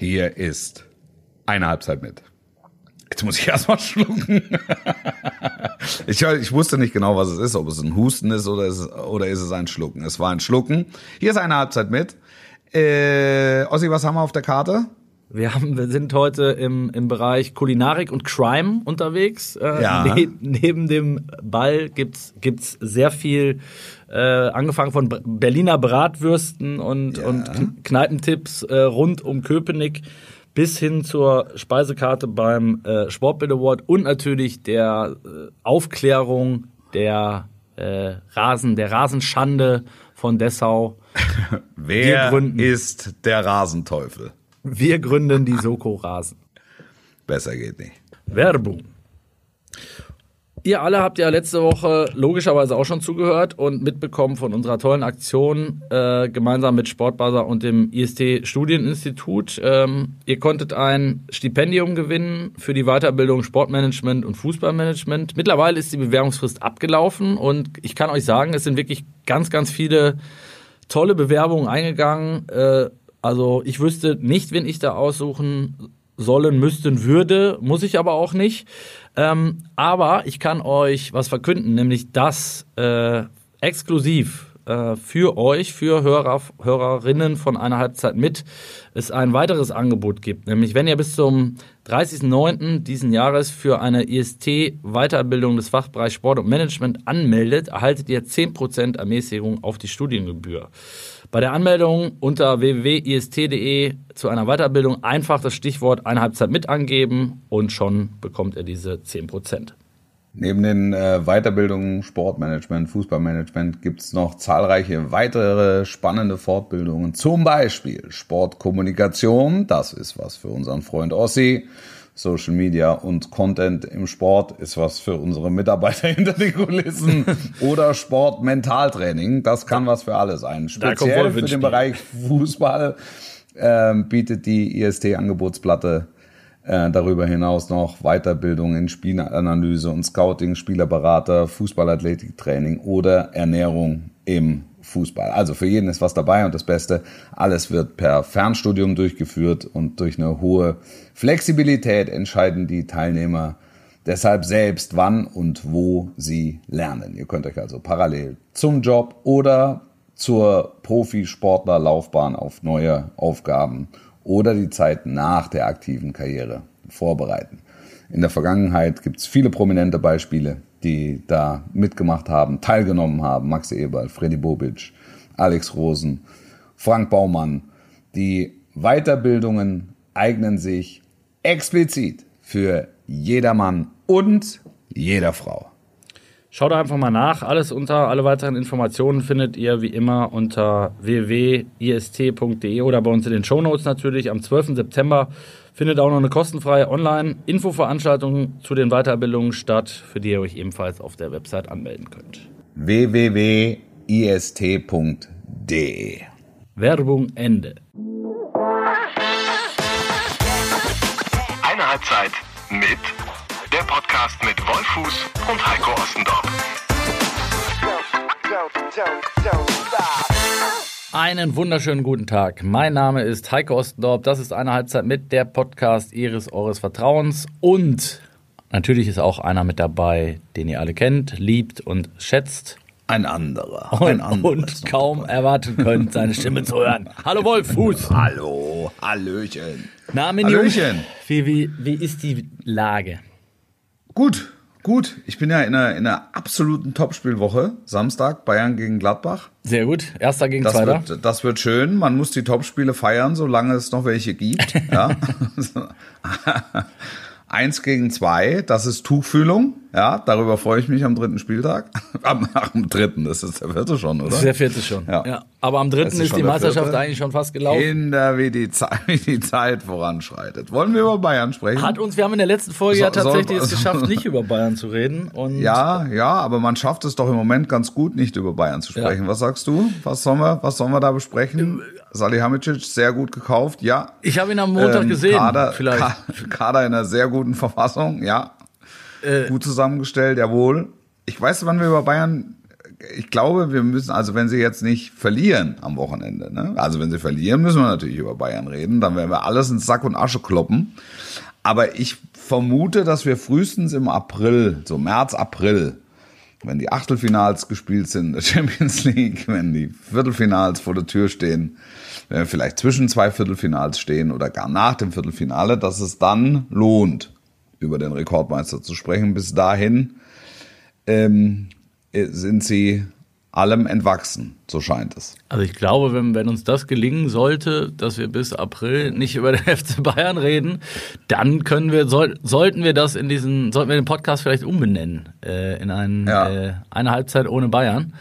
Hier ist eine Halbzeit mit. Jetzt muss ich erstmal schlucken. ich, ich wusste nicht genau, was es ist, ob es ein Husten ist oder ist, oder ist es ein Schlucken. Es war ein Schlucken. Hier ist eine Halbzeit mit. Äh, Ossi, was haben wir auf der Karte? Wir, haben, wir sind heute im, im Bereich Kulinarik und Crime unterwegs. Äh, Ja. ne, neben dem Ball gibt's gibt's sehr viel, äh, angefangen von Ber- Berliner Bratwürsten und, Ja. und Kn- Kneipentipps äh, rund um Köpenick bis hin zur Speisekarte beim äh, Sportbild Award und natürlich der äh, Aufklärung der äh, Rasen, der Rasenschande von Dessau. Wer ist der Rasenteufel? Wir gründen die Soko Rasen. Besser geht nicht. Werbung. Ihr alle habt ja letzte Woche logischerweise auch schon zugehört und mitbekommen von unserer tollen Aktion äh, gemeinsam mit Sportbuzzer und dem IST Studieninstitut. Ähm, ihr konntet ein Stipendium gewinnen für die Weiterbildung Sportmanagement und Fußballmanagement. Mittlerweile ist die Bewerbungsfrist abgelaufen und ich kann euch sagen, es sind wirklich ganz, ganz viele tolle Bewerbungen eingegangen. Äh, also ich wüsste nicht, wen ich da aussuchen sollen, müssten, würde, muss ich aber auch nicht. Ähm, aber ich kann euch was verkünden, nämlich dass äh, exklusiv äh, für euch, für Hörer, Hörerinnen von einer Halbzeit mit, es ein weiteres Angebot gibt. Nämlich wenn ihr bis zum 30.09. diesen Jahres für eine IST-Weiterbildung des Fachbereichs Sport und Management anmeldet, erhaltet ihr 10% Ermäßigung auf die Studiengebühr. Bei der Anmeldung unter www.ist.de zu einer Weiterbildung einfach das Stichwort eine Halbzeit mit angeben und schon bekommt ihr diese 10%. Neben den äh, Weiterbildungen Sportmanagement, Fußballmanagement gibt's noch zahlreiche weitere spannende Fortbildungen. Zum Beispiel Sportkommunikation, das ist was für unseren Freund Ossi. Social Media und Content im Sport ist was für unsere Mitarbeiter hinter den Kulissen. Oder Sportmentaltraining, das kann was für alle sein. Speziell für den. Bereich Fußball ähm, bietet die IST-Angebotsplatte äh, darüber hinaus noch Weiterbildung in Spielanalyse und Scouting, Spielerberater, Fußballathletiktraining oder Ernährung im Fußball. Also für jeden ist was dabei und das Beste, alles wird per Fernstudium durchgeführt und durch eine hohe Flexibilität entscheiden die Teilnehmer deshalb selbst, wann und wo sie lernen. Ihr könnt euch also parallel zum Job oder zur Profisportlerlaufbahn auf neue Aufgaben oder die Zeit nach der aktiven Karriere vorbereiten. In der Vergangenheit gibt es viele prominente Beispiele, die da mitgemacht haben, teilgenommen haben. Max Eberl, Freddy Bobic, Alex Rosen, Frank Baumann. Die Weiterbildungen eignen sich explizit für jedermann und jeder Frau. Schaut einfach mal nach. Alles unter, alle weiteren Informationen findet ihr wie immer unter www.ist.de oder bei uns in den Shownotes natürlich. Am 12. September findet auch noch eine kostenfreie Online-Infoveranstaltung zu den Weiterbildungen statt, für die ihr euch ebenfalls auf der Website anmelden könnt. www.ist.de Werbung Ende. Eine Halbzeit mit Podcast mit Wolfuß und Heiko Ostendorf. Einen wunderschönen guten Tag. Mein Name ist Heiko Ostendorp. Das ist eine Halbzeit mit der Podcast Ihres Eures Vertrauens. Und natürlich ist auch einer mit dabei, den ihr alle kennt, liebt und schätzt. Ein anderer. Und, ein anderer und kaum erwarten könnt, seine Stimme zu hören. Hallo Wolf Fuß. Hallo, Hallöchen. Na, Hallöchen. Wie, wie, wie ist die Lage? Gut, gut. Ich bin ja in einer, in einer absoluten Topspielwoche. Samstag Bayern gegen Gladbach. Sehr gut. Erster gegen Das Zweiter. wird, das wird schön. Man muss die Topspiele feiern, solange es noch welche gibt. Ja. Eins gegen zwei, das ist Tuchfühlung. Ja, darüber freue ich mich am dritten Spieltag. Am, am dritten, das ist der vierte schon, oder? Das ist der vierte schon. Ja. Aber am dritten ist ist, die Meisterschaft vierte. eigentlich schon fast gelaufen. Kinder, wie die, Zeit, wie die Zeit voranschreitet. Wollen wir über Bayern sprechen? Hat uns, wir haben in der letzten Folge So- ja tatsächlich soll- es geschafft, nicht über Bayern zu reden. Und Ja, ja, aber man schafft es doch im Moment ganz gut, nicht über Bayern zu sprechen. Ja. Was sagst du? Was sollen wir, was sollen wir da besprechen? Salihamidzic, sehr gut gekauft, ja. ich habe ihn am Montag Ähm, gesehen. Kader, vielleicht. Ka- Kader in einer sehr guten Verfassung, ja. Äh, Gut zusammengestellt, jawohl. Ich weiß, wann wir über Bayern ich glaube, wir müssen, also wenn sie jetzt nicht verlieren am Wochenende, ne? also wenn sie verlieren, müssen wir natürlich über Bayern reden, dann werden wir alles in Sack und Asche kloppen. Aber ich vermute, dass wir frühestens im April, so März, April, wenn die Achtelfinals gespielt sind in der Champions League, wenn die Viertelfinals vor der Tür stehen, wenn wir vielleicht zwischen zwei Viertelfinals stehen oder gar nach dem Viertelfinale, dass es dann lohnt, über den Rekordmeister zu sprechen. Bis dahin ähm, sind sie allem entwachsen, so scheint es. Also ich glaube, wenn, wenn uns das gelingen sollte, dass wir bis April nicht über den FC Bayern reden, dann können wir, soll, sollten wir das in diesen, sollten wir den Podcast vielleicht umbenennen äh, in einen, ja. äh, eine Halbzeit ohne Bayern.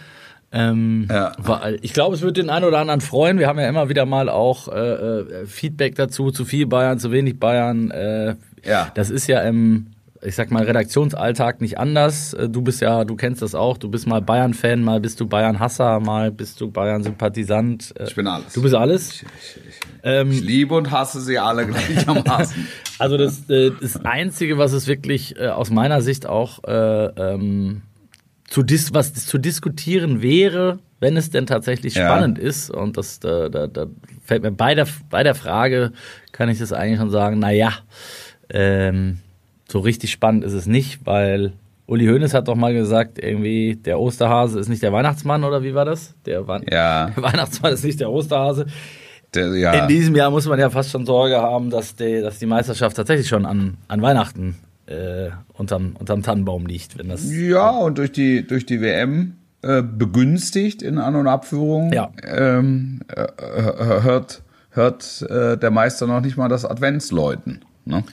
Ähm, ja. weil ich glaube, es wird den einen oder anderen freuen. Wir haben ja immer wieder mal auch äh, äh Feedback dazu, zu viel Bayern, zu wenig Bayern. Äh, ja. Das ist ja im ich sag mal, Redaktionsalltag nicht anders. Äh, du bist ja, du kennst das auch, du bist mal Bayern-Fan, mal bist du Bayern-Hasser, mal bist du Bayern-Sympathisant. Äh, ich bin alles. Du bist alles? Ich, ich, ich, ähm, ich liebe und hasse sie alle gleichermaßen. also das, das Einzige, was es wirklich aus meiner Sicht auch äh, ähm, zu, dis was zu diskutieren wäre, wenn es denn tatsächlich spannend ja. ist, und das da, da, da fällt mir bei der, bei der Frage, kann ich das eigentlich schon sagen, naja, ähm, so richtig spannend ist es nicht, weil Uli Hoeneß hat doch mal gesagt, irgendwie der Osterhase ist nicht der Weihnachtsmann oder wie war das? Der, Wa ja. der Weihnachtsmann ist nicht der Osterhase. Der, ja. In diesem Jahr muss man ja fast schon Sorge haben, dass die, dass die Meisterschaft tatsächlich schon an, an Weihnachten äh, unterm, unterm Tannenbaum liegt. Wenn das ja, und durch die, durch die WM äh, begünstigt in An- und Abführung ja. ähm, äh, hört, hört äh, der Meister noch nicht mal das Adventsläuten. Ne?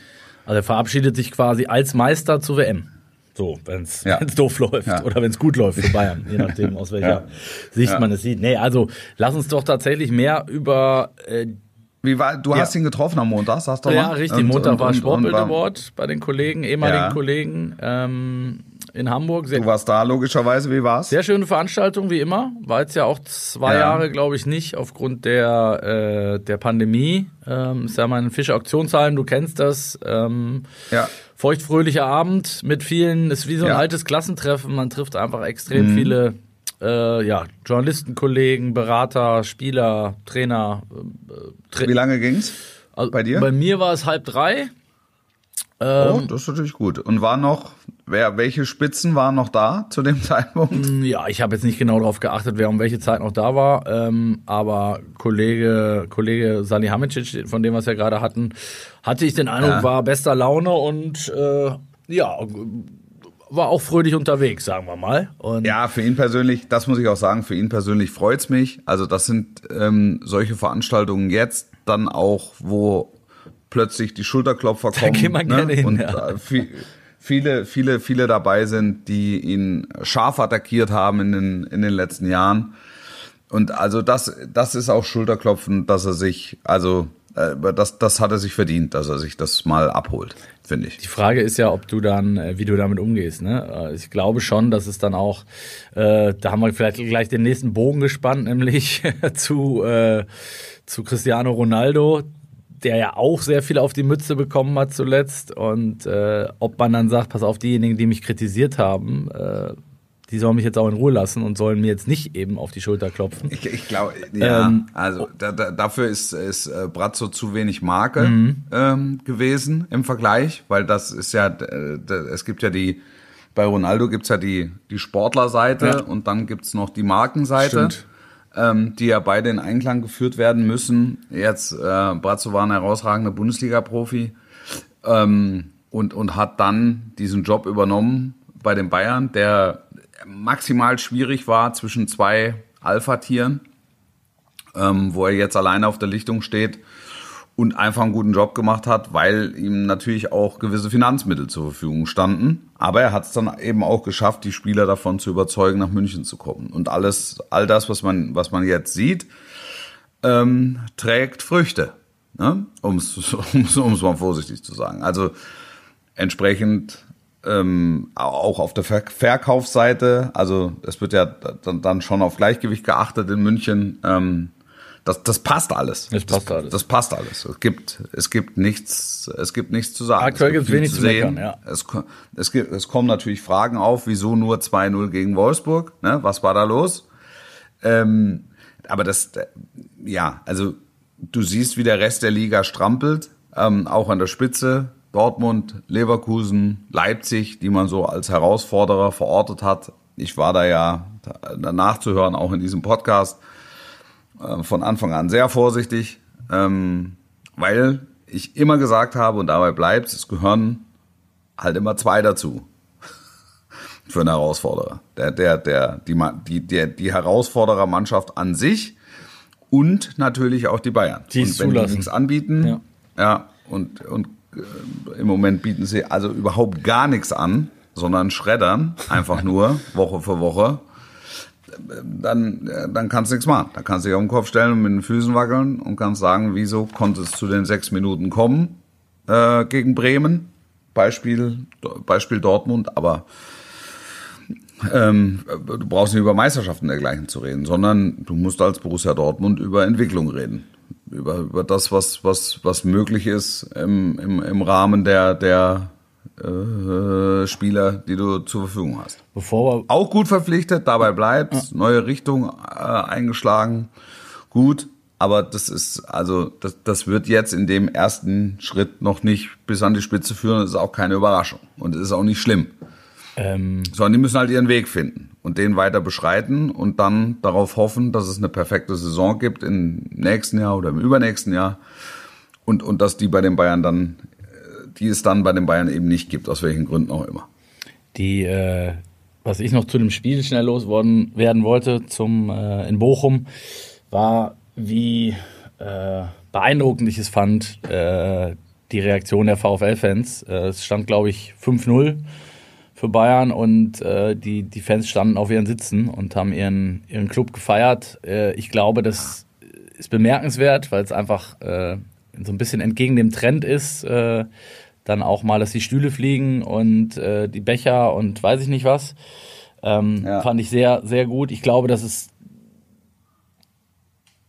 Also er verabschiedet sich quasi als Meister zur WM. So, wenn es ja. doof läuft ja. oder wenn es gut läuft für Bayern, je nachdem, aus welcher ja. Sicht man es sieht. Nee, also lass uns doch tatsächlich mehr über äh, wie war, du hast ihn getroffen am Montag, sagst du mal? Ja, richtig. Und, Montag und, war Sportbild Award bei den Kollegen, ehemaligen Kollegen. Ähm, in Hamburg. Sehr, du warst da logischerweise, wie war's? Sehr schöne Veranstaltung, wie immer. War jetzt ja auch zwei ja. Jahre, glaube ich, nicht aufgrund der, äh, der Pandemie. Ähm, ist ja mal ein Fische Auktionshallen, du kennst das. Ähm, ja. Feuchtfröhlicher Abend mit vielen, ist wie so ein ja. altes Klassentreffen. Man trifft einfach extrem mhm. viele äh, ja, Journalistenkollegen, Berater, Spieler, Trainer. Äh, Tra wie lange ging's? Also, bei dir? Bei mir war es halb drei. Ähm, oh, das ist natürlich gut. Und war noch, wer, welche Spitzen waren noch da zu dem Zeitpunkt? Mm, ja, ich habe jetzt nicht genau darauf geachtet, wer um welche Zeit noch da war. Ähm, aber Kollege, Kollege Salihamidzic, von dem wir es ja gerade hatten, hatte ich den Eindruck, ja. war bester Laune und äh, ja, war auch fröhlich unterwegs, sagen wir mal. Und ja, für ihn persönlich, das muss ich auch sagen, für ihn persönlich freut's mich. Also das sind ähm, solche Veranstaltungen jetzt dann auch, wo plötzlich die Schulterklopfer kommen. Da geht man ne? gerne hin, und ja. Äh, viele, viele, viele dabei sind, die ihn scharf attackiert haben in den, in den letzten Jahren. Und also das, das ist auch Schulterklopfen, dass er sich, also das, das hat er sich verdient, dass er sich das mal abholt, finde ich. Die Frage ist ja, ob du dann, äh, wie du damit umgehst. Ne? Ich glaube schon, dass es dann auch, äh, da haben wir vielleicht gleich den nächsten Bogen gespannt, nämlich zu, äh, zu Cristiano Ronaldo, der ja auch sehr viel auf die Mütze bekommen hat zuletzt. Und äh, ob man dann sagt, pass auf, diejenigen, die mich kritisiert haben, äh, die sollen mich jetzt auch in Ruhe lassen und sollen mir jetzt nicht eben auf die Schulter klopfen. Ich, ich glaube, ja, ähm, also da, da, dafür ist, ist äh, Brazzo zu wenig Marke mhm. ähm, gewesen im Vergleich, weil das ist ja, es gibt ja die, bei Ronaldo gibt's ja die, die Sportlerseite ja. und dann gibt's noch die Markenseite. Stimmt ähm, die ja beide in Einklang geführt werden müssen. Jetzt, äh, Brazzo war ein herausragender Bundesliga-Profi ähm, und, und hat dann diesen Job übernommen bei den Bayern, der maximal schwierig war zwischen zwei Alpha-Tieren, ähm, wo er jetzt alleine auf der Lichtung steht und einfach einen guten Job gemacht hat, weil ihm natürlich auch gewisse Finanzmittel zur Verfügung standen. Aber er hat es dann eben auch geschafft, die Spieler davon zu überzeugen, nach München zu kommen. Und alles, all das, was man, was man jetzt sieht, ähm, trägt Früchte, ne? um es mal vorsichtig zu sagen. Also entsprechend ähm, auch auf der Ver Verkaufsseite, also es wird ja dann, schon auf Gleichgewicht geachtet in München. Ähm, Das, das passt alles. Das passt alles. Das passt alles. Es gibt, es gibt nichts, es gibt nichts zu sagen. Aktuell Es gibt's viel wenig zu meckern, ja. Es, es, gibt, es kommen natürlich Fragen auf, wieso nur 2-0 gegen Wolfsburg? Ne? Was war da los? Ähm, aber das, äh, ja, also du siehst, wie der Rest der Liga strampelt, ähm, auch an der Spitze. Dortmund, Leverkusen, Leipzig, die man so als Herausforderer verortet hat. Ich war da ja danach zu hören, auch in diesem Podcast, äh, von Anfang an sehr vorsichtig, ähm, weil ich immer gesagt habe und dabei bleibt, es gehören halt immer zwei dazu für einen Herausforderer. Der, der, der, die, die, der, die Herausforderermannschaft an sich und natürlich auch die Bayern. Die es und wenn zulassen. die nichts anbieten, Ja. ja, und, und im Moment bieten sie also überhaupt gar nichts an, sondern schreddern einfach nur Woche für Woche, dann, äh, dann kannst du nichts machen. Dann kannst du dich auf den Kopf stellen und mit den Füßen wackeln und kannst sagen, wieso konnte es zu den sechs Minuten kommen äh, gegen Bremen? Beispiel, Beispiel Dortmund, aber ähm, du brauchst nicht über Meisterschaften dergleichen zu reden, sondern du musst als Borussia Dortmund über Entwicklung reden. Über, über das, was, was, was möglich ist im, im, im Rahmen der, der äh, Spieler, die du zur Verfügung hast. Bevor wir Auch gut verpflichtet, dabei bleibt, neue Richtung äh, eingeschlagen. Gut, aber das ist, also, das, das wird jetzt in dem ersten Schritt noch nicht bis an die Spitze führen. Das ist auch keine Überraschung. Und es ist auch nicht schlimm. ähm, Sondern die müssen halt ihren Weg finden und den weiter beschreiten und dann darauf hoffen, dass es eine perfekte Saison gibt im nächsten Jahr oder im übernächsten Jahr. Und, und dass die bei den Bayern dann, äh, die es dann bei den Bayern eben nicht gibt, aus welchen Gründen auch immer. die, äh, was ich noch zu dem Spiel schnell loswerden werden wollte, zum äh, in Bochum, war, wie äh, beeindruckend ich es fand, äh, die Reaktion der VfL-Fans. Äh, es stand, glaube ich, 5-0 für Bayern und äh, die, die Fans standen auf ihren Sitzen und haben ihren, ihren Club gefeiert. Äh, ich glaube, das ist bemerkenswert, weil es einfach äh, so ein bisschen entgegen dem Trend ist, äh, dann auch mal, dass die Stühle fliegen und äh, die Becher und weiß ich nicht was. Ähm, Ja. Fand ich sehr, sehr gut. Ich glaube, dass es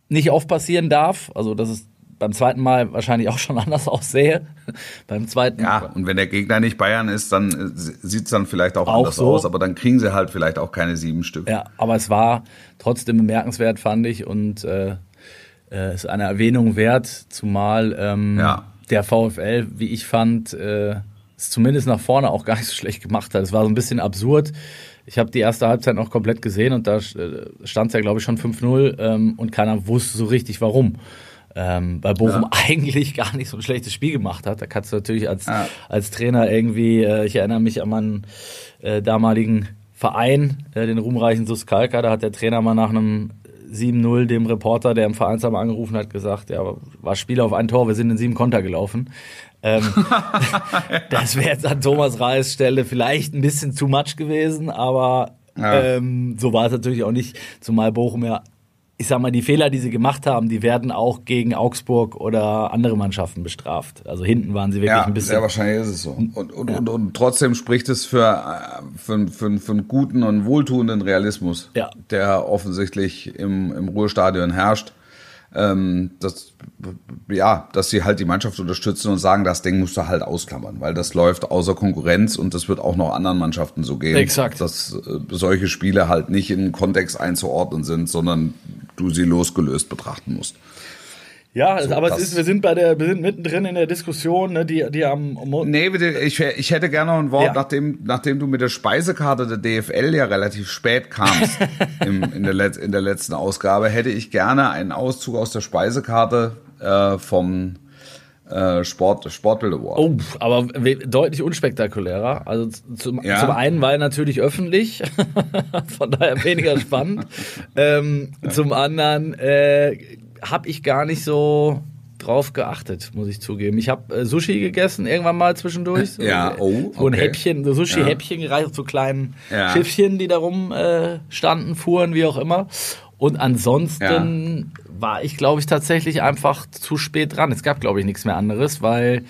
nicht oft passieren darf. Also, dass es beim zweiten Mal wahrscheinlich auch schon anders aussähe. beim zweiten Ja, und wenn der Gegner nicht Bayern ist, dann äh, sieht's dann vielleicht auch, Auch anders so. aus, aber dann kriegen sie halt vielleicht auch keine sieben Stück. Ja, aber es war trotzdem bemerkenswert, fand ich, und äh, äh, ist eine Erwähnung wert, zumal ähm, Ja. der VfL, wie ich fand, äh, es zumindest nach vorne auch gar nicht so schlecht gemacht hat. Es war so ein bisschen absurd. Ich habe die erste Halbzeit noch komplett gesehen und da äh, stand es ja, glaube ich, schon 5-0 ähm, und keiner wusste so richtig, warum. Ähm, weil Bochum Ja. eigentlich gar nicht so ein schlechtes Spiel gemacht hat. Da kannst du natürlich als, Ja. als Trainer irgendwie, äh, ich erinnere mich an meinen äh, damaligen Verein, äh, den ruhmreichen Suskalka, da hat der Trainer mal nach einem 7-0 dem Reporter, der im Vereinsheim angerufen hat, gesagt, ja, war Spieler auf ein Tor, wir sind in sieben Konter gelaufen. Ähm, das wäre jetzt an Thomas Reis Stelle vielleicht ein bisschen too much gewesen, aber Ja. ähm, so war es natürlich auch nicht, zumal Bochum ja ich sag mal, die Fehler, die sie gemacht haben, die werden auch gegen Augsburg oder andere Mannschaften bestraft. Also hinten waren sie wirklich Ja, ein bisschen. sehr wahrscheinlich ist es so. Und, und, und, und trotzdem spricht es für, äh, für, für, für einen guten und wohltuenden Realismus, Ja. der offensichtlich im, im Ruhestadion herrscht. Ähm, dass, ja, dass sie halt die Mannschaft unterstützen und sagen, das Ding musst du halt ausklammern, weil das läuft außer Konkurrenz und das wird auch noch anderen Mannschaften so gehen. Exakt. Dass äh, solche Spiele halt nicht in Kontext einzuordnen sind, sondern du sie losgelöst betrachten musst. Ja, aber das- es ist, wir sind bei der, wir sind mittendrin in der Diskussion, ne, die, die am Mo Nee, bitte, ich, ich hätte gerne noch ein Wort, Ja. nachdem, nachdem du mit der Speisekarte der DFL ja relativ spät kamst im, in, der in der letzten Ausgabe, hätte ich gerne einen Auszug aus der Speisekarte äh, vom äh, Sport, Sportbild Award. Oh, aber deutlich unspektakulärer. Also zum, Ja. zum einen war er natürlich öffentlich, von daher weniger spannend. ähm, zum anderen äh, habe ich gar nicht so drauf geachtet, muss ich zugeben. Ich habe äh, Sushi gegessen irgendwann mal zwischendurch. So, Ja, oh, So ein okay. Häppchen, so Sushi-Häppchen gereicht, so kleinen Ja. Schiffchen, die da rum äh, standen, fuhren, wie auch immer. Und ansonsten war ich, glaube ich, tatsächlich einfach zu spät dran. Es gab, glaube ich, nichts mehr anderes, weil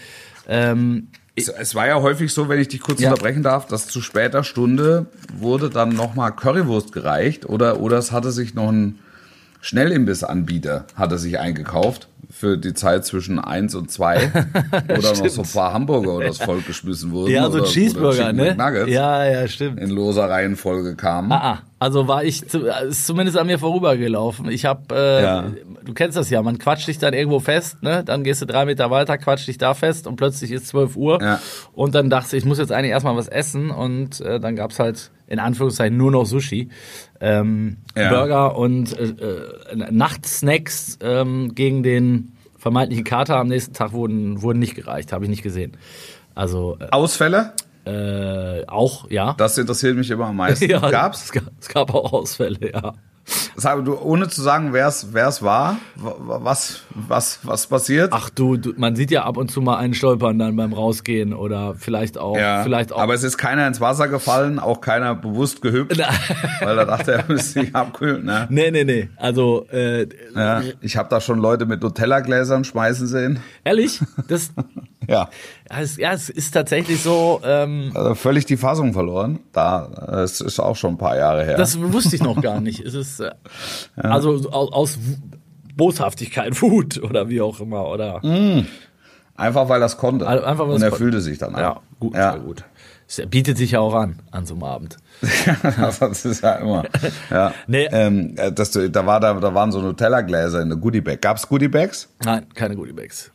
ähm, Es, es war ja häufig so, wenn ich dich kurz Ja. unterbrechen darf, dass zu später Stunde wurde dann nochmal Currywurst gereicht oder, oder es hatte sich noch ein, Schnellimbissanbieter hat er sich eingekauft für die Zeit zwischen 1 und 2, wo dann noch so ein paar Hamburger oder das Volk geschmissen wurden. Ja, so oder, Cheeseburger, oder ne? McNuggets Ja, ja, stimmt. in loser Reihenfolge kamen. Ah, ah. also war ich zu, ist zumindest an mir vorübergelaufen. Ich habe, äh, Ja. Du kennst das ja, man quatscht dich dann irgendwo fest, ne? Dann gehst du drei Meter weiter, quatscht dich da fest und plötzlich ist 12 Uhr. Ja. Und dann dachte ich, ich muss jetzt eigentlich erstmal was essen und äh, dann gab's halt in Anführungszeichen nur noch Sushi. Ähm, Ja. Burger und äh, äh, Nachtsnacks ähm, gegen den vermeintlichen Kater am nächsten Tag wurden, wurden nicht gereicht, habe ich nicht gesehen. Also Ausfälle? äh, auch, ja. Das interessiert mich immer am meisten. ja, Gab's? Es gab, es gab auch Ausfälle, ja. Sag, du, ohne zu sagen, wer es war, wa- wa- was, was, was passiert? Ach du, du, man sieht ja ab und zu mal einen stolpern dann beim Rausgehen oder vielleicht auch, ja, vielleicht auch. aber es ist keiner ins Wasser gefallen, auch keiner bewusst gehüpft, weil er dachte, er müsste sich abkühlen. Ne? nee, nee, nee. Also äh, Ja, ich habe da schon Leute mit Nutella-Gläsern schmeißen sehen. ehrlich, das, Ja, ja, es, ja, es ist tatsächlich so. Ähm, also völlig die Fassung verloren. Da, äh, es ist auch schon ein paar Jahre her. das wusste ich noch gar nicht. Es ist äh, also aus, aus Boshaftigkeit, Wut oder wie auch immer oder Einfach weil es konnte. Einfach, weil Und es er konnte. fühlte sich dann ja, gut, Ja. sehr gut. Es bietet sich ja auch an an so einem Abend. das ist ja immer. Ja. Nee. Ähm, äh, das, da, war, da, da waren so Nutella-Gläser in der Goodie-Bag. Gab's Goodie-Bags? Nein, keine Goodiebags.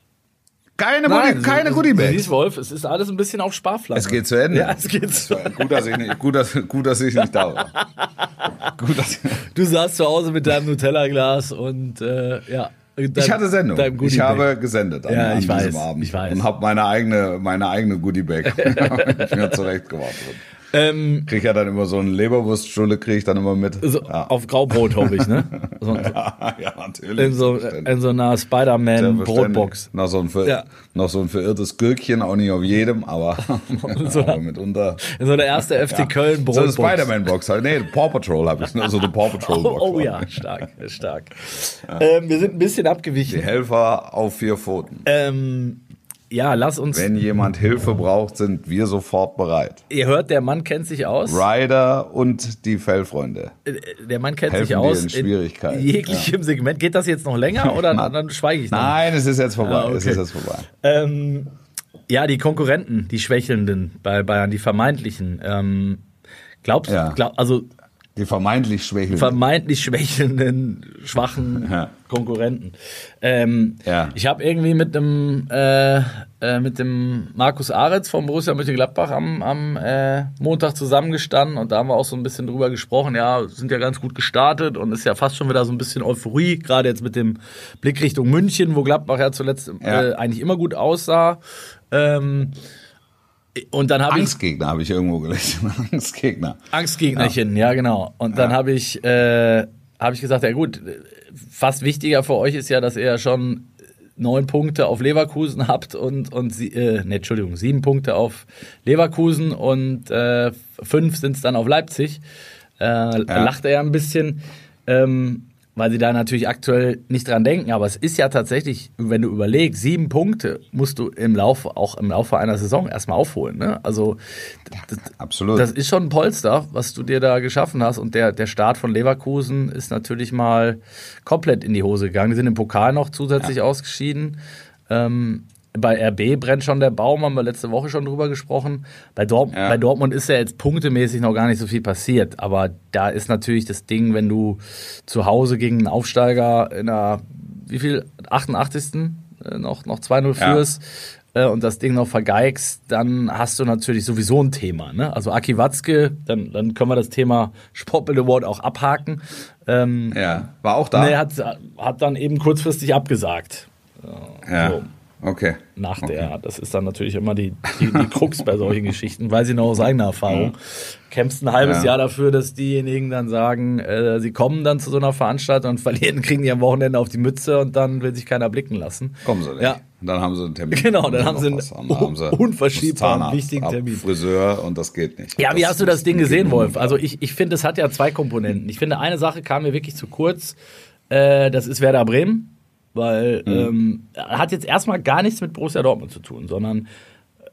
Keine, Goodie, keine Goodie-Bags. siehst, Wolf, es ist alles ein bisschen auf Sparflamme. Es geht zu Ende. Ja, es geht zu Gut, dass ich nicht, gut, dass, gut, dass ich nicht da war. gut, dass, Du saßt zu Hause mit deinem Nutella-Glas und äh, ja. ich hatte Sendung. Ich habe gesendet an, Ja, an ich diesem weiß, Abend. ich weiß. Und habe meine eigene, meine eigene Goodie-Bag mir zurechtgemacht. Ähm, Krieg ja dann immer so eine Leberwurststulle, krieg ich dann immer mit. so, ja. Auf Graubrot, hoffe ich, ne? So, ja, natürlich. in, so, in so einer Spider-Man-Brotbox. Noch so, ein ver Ja. noch so ein verirrtes Gürkchen, auch nicht auf jedem, aber, So- aber mitunter. In so einer erste FC Köln So eine. Spider-Man-Box halt. Nee, Paw Patrol habe ich. So eine Paw Patrol-Box. Oh, oh ja, stark, stark. Ähm, wir sind ein bisschen Die abgewichen. Helfer auf vier Pfoten. Ähm, ja, lass uns. Wenn jemand Hilfe braucht, sind wir sofort bereit. Ihr hört, der Mann kennt sich aus. Ryder und die Fellfreunde. Äh, Der Mann kennt Helfen sich aus in Schwierigkeiten. jeglichem Segment. Geht das jetzt noch länger oder Nein. dann schweige ich noch? Nein, es ist jetzt vorbei. Ah, okay. Es ist jetzt vorbei. Ähm, ja, die Konkurrenten, die Schwächelnden bei Bayern, die vermeintlichen. Ähm, glaubst du, Ja. glaub, also Die vermeintlich Schwächelnden. vermeintlich schwächelnden, schwachen Ja. Konkurrenten. Ähm, Ja. Ich habe irgendwie mit dem äh, äh, mit dem Markus Aretz vom Borussia Mönchengladbach am, am äh, Montag zusammengestanden und da haben wir auch so ein bisschen drüber gesprochen. Ja, sind ja ganz gut gestartet und ist ja fast schon wieder so ein bisschen Euphorie, gerade jetzt mit dem Blick Richtung München, wo Gladbach ja zuletzt Ja. Äh, eigentlich immer gut aussah. Ähm, und dann habe ich Angstgegner habe ich irgendwo gelesen. Angstgegner. Angstgegnerchen, ja, genau. Und dann habe ich, äh, hab ich gesagt, ja gut, fast wichtiger für euch ist ja, dass ihr ja schon neun Punkte auf Leverkusen habt und, und sie, äh, ne, Entschuldigung, sieben Punkte auf Leverkusen und äh, fünf sind es dann auf Leipzig. Äh, Lacht er ja ein bisschen. Ähm, weil sie da natürlich aktuell nicht dran denken. Aber es ist ja tatsächlich, wenn du überlegst, sieben Punkte musst du im Laufe, auch im Laufe einer Saison erstmal aufholen. Ne? Also das, Absolut. das ist schon ein Polster, was du dir da geschaffen hast. Und der, der Start von Leverkusen ist natürlich mal komplett in die Hose gegangen. Die sind im Pokal noch zusätzlich ausgeschieden. Ähm, bei RB brennt schon der Baum, haben wir letzte Woche schon drüber gesprochen. Bei, Dort Ja. bei Dortmund ist ja jetzt punktemäßig noch gar nicht so viel passiert. Aber da ist natürlich das Ding, wenn du zu Hause gegen einen Aufsteiger in der, wie viel, 88. äh, noch, noch 2-0 Ja. führst äh, und das Ding noch vergeigst, dann hast du natürlich sowieso ein Thema. Ne? Also Aki Watzke, dann, dann können wir das Thema Sportbild Award auch abhaken. Ähm, ja, war auch da. nee, hat, hat dann eben kurzfristig abgesagt. ja. so. Okay. Nach der, das ist dann natürlich immer die, die, die Krux bei solchen Geschichten, weiß ich noch aus eigener Erfahrung. Kämpfst ein halbes Ja. Jahr dafür, dass diejenigen dann sagen, äh, sie kommen dann zu so einer Veranstaltung und verlieren, kriegen die am Wochenende auf die Mütze und dann will sich keiner blicken lassen. Kommen sie nicht. Ja. Und dann haben sie einen Termin. Genau, dann Und haben sie einen dann haben sie unverschiebaren, Zahnarzt wichtigen Termin. Friseur und das geht nicht. Ja, wie hast du das Ding gesehen, Wolf? Also ich, ich finde, es hat ja zwei Komponenten. Ich finde, eine Sache kam mir wirklich zu kurz. Äh, das ist Werder Bremen, weil ähm, hat jetzt erstmal gar nichts mit Borussia Dortmund zu tun, sondern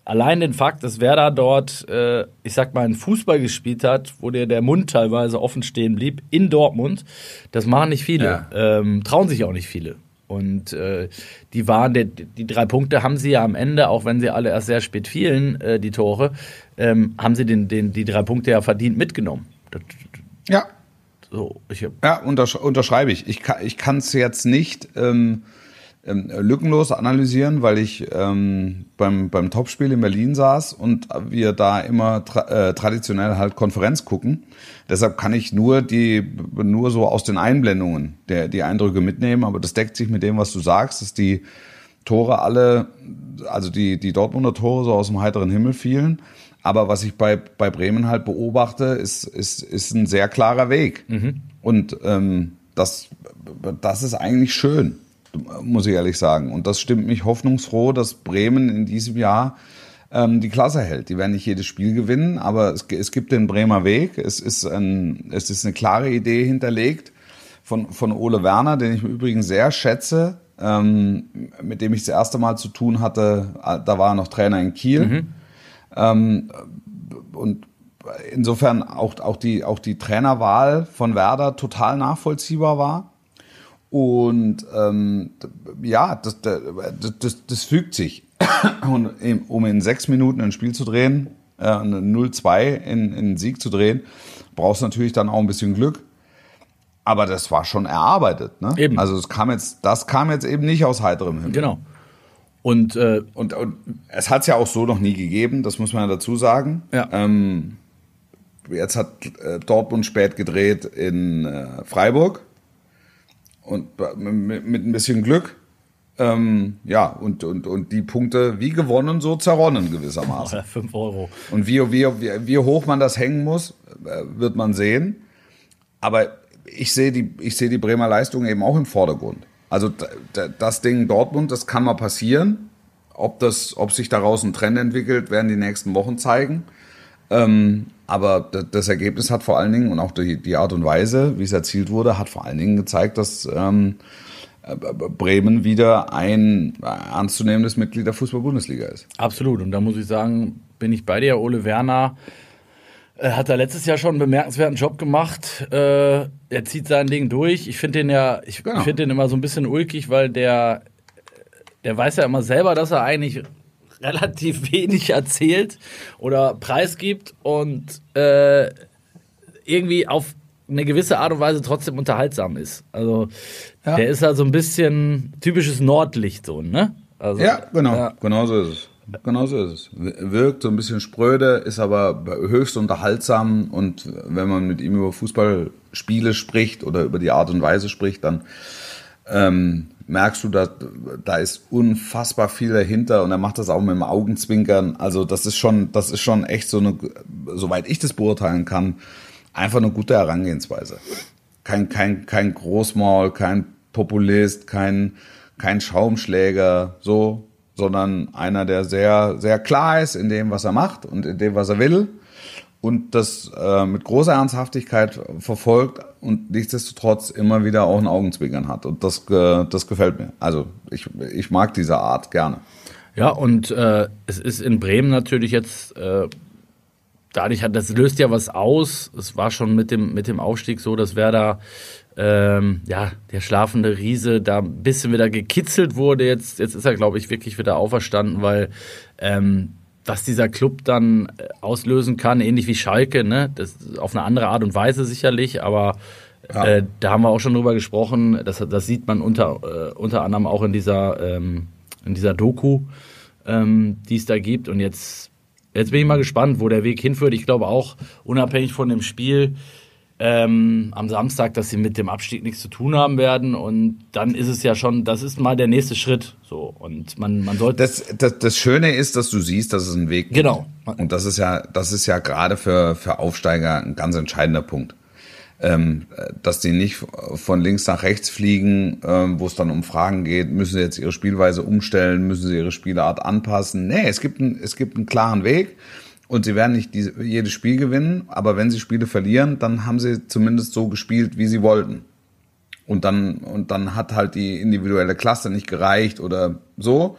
allein den Fakt, dass Werder dort, äh, ich sag mal, einen Fußball gespielt hat, wo dir der Mund teilweise offen stehen blieb, in Dortmund, das machen nicht viele. Ja. Ähm, trauen sich auch nicht viele. Und äh, die waren, die, die drei Punkte haben sie ja am Ende, auch wenn sie alle erst sehr spät fielen, äh, die Tore, ähm, haben sie den, den, die drei Punkte ja verdient mitgenommen. Das, Ja, so, ich, Ja, untersch unterschreibe ich. Ich kann ich kann es jetzt nicht ähm, ähm, lückenlos analysieren, weil ich ähm, beim, beim Topspiel in Berlin saß und wir da immer tra äh, traditionell halt Konferenz gucken. Deshalb kann ich nur die nur so aus den Einblendungen der die Eindrücke mitnehmen, aber das deckt sich mit dem, was du sagst, dass die Tore alle, also die, die Dortmunder Tore so aus dem heiteren Himmel fielen. Aber was ich bei, bei Bremen halt beobachte, ist, ist, ist ein sehr klarer Weg. Und ähm, das, das ist eigentlich schön, muss ich ehrlich sagen. Und das stimmt mich hoffnungsfroh, dass Bremen in diesem Jahr ähm, die Klasse hält. Die werden nicht jedes Spiel gewinnen, aber es, es gibt den Bremer Weg. Es ist, ein, es ist eine klare Idee hinterlegt von, von Ole Werner, den ich im Übrigen sehr schätze, ähm, mit dem ich das erste Mal zu tun hatte. Da war er noch Trainer in Kiel. Ähm, und insofern auch, auch, die, auch die Trainerwahl von Werder total nachvollziehbar war. Und ähm, ja, das, das, das, das fügt sich. Und um in sechs Minuten ein Spiel zu drehen, äh, eine 0-2 in, in einen Sieg zu drehen, brauchst du natürlich dann auch ein bisschen Glück. Aber das war schon erarbeitet. Ne? Eben. Also es kam jetzt, das kam jetzt eben nicht aus heiterem Himmel. genau. Und äh, Und, und es hat es ja auch so noch nie gegeben, das muss man ja dazu sagen. Ja. Ähm, jetzt hat äh, Dortmund spät gedreht in äh, Freiburg. Und mit, mit ein bisschen Glück. Ähm, ja, und, und, und die Punkte wie gewonnen, so zerronnen gewissermaßen. 5 Euro. Und wie, wie, wie, wie hoch man das hängen muss, äh, wird man sehen. Aber ich sehe die, ich sehe die Bremer Leistung eben auch im Vordergrund. Also das Ding Dortmund, das kann mal passieren. Ob, das, ob sich daraus ein Trend entwickelt, werden die nächsten Wochen zeigen. Ähm, aber das Ergebnis hat vor allen Dingen und auch die, die Art und Weise, wie es erzielt wurde, hat vor allen Dingen gezeigt, dass ähm, äh, Bremen wieder ein ernstzunehmendes Mitglied der Fußball-Bundesliga ist. Absolut. Und da muss ich sagen, bin ich bei dir. Ole Werner äh, hat da letztes Jahr schon einen bemerkenswerten Job gemacht. Äh, er zieht sein Ding durch. Ich finde den ja, ich Genau. finde den immer so ein bisschen ulkig, weil der, der weiß ja immer selber, dass er eigentlich relativ wenig erzählt oder preisgibt und äh, irgendwie auf eine gewisse Art und Weise trotzdem unterhaltsam ist. Also Ja. der ist halt so ein bisschen typisches Nordlicht so, ne? Also, Ja, genau. Ja. Genau so ist es. Genau so ist es. Wirkt so ein bisschen spröde, ist aber höchst unterhaltsam und wenn man mit ihm über Fußballspiele spricht oder über die Art und Weise spricht, dann ähm, merkst du, da, da ist unfassbar viel dahinter und er macht das auch mit dem Augenzwinkern. Also das ist schon, das ist schon echt so eine, soweit ich das beurteilen kann, einfach eine gute Herangehensweise. Kein, kein, kein Großmaul, kein Populist, kein, kein Schaumschläger, so, sondern einer, der sehr, sehr klar ist in dem, was er macht und in dem, was er will und das äh, mit großer Ernsthaftigkeit verfolgt und nichtsdestotrotz immer wieder auch ein Augenzwinkern hat. Und das, äh, das gefällt mir. Also ich, ich mag diese Art gerne. Ja, und äh, es ist in Bremen natürlich jetzt, äh, dadurch hat, das löst ja was aus. Es war schon mit dem, mit dem Aufstieg so, dass Werder, ähm, ja, der schlafende Riese da ein bisschen wieder gekitzelt wurde. Jetzt, jetzt ist er, glaube ich, wirklich wieder auferstanden, weil ähm, was dieser Club dann äh, auslösen kann, ähnlich wie Schalke, ne? Das auf eine andere Art und Weise sicherlich, aber Ja. äh, da haben wir auch schon drüber gesprochen. Das, das sieht man unter, äh, unter anderem auch in dieser, ähm, in dieser Doku, ähm, die es da gibt. Und jetzt, jetzt bin ich mal gespannt, wo der Weg hinführt. Ich glaube auch, unabhängig von dem Spiel ähm, am Samstag, dass sie mit dem Abstieg nichts zu tun haben werden. Und dann ist es ja schon, das ist mal der nächste Schritt. So. Und man, man sollte. Das, das, das Schöne ist, dass du siehst, dass es einen Weg gibt. Genau. Und das ist ja, das ist ja gerade für, für Aufsteiger ein ganz entscheidender Punkt. Ähm, dass die nicht von links nach rechts fliegen, ähm, wo es dann um Fragen geht, müssen sie jetzt ihre Spielweise umstellen, müssen sie ihre Spielart anpassen. Nee, es gibt, ein, es gibt einen klaren Weg und sie werden nicht diese, jedes Spiel gewinnen, aber wenn sie Spiele verlieren, dann haben sie zumindest so gespielt, wie sie wollten. Und dann, und dann hat halt die individuelle Klasse nicht gereicht oder so.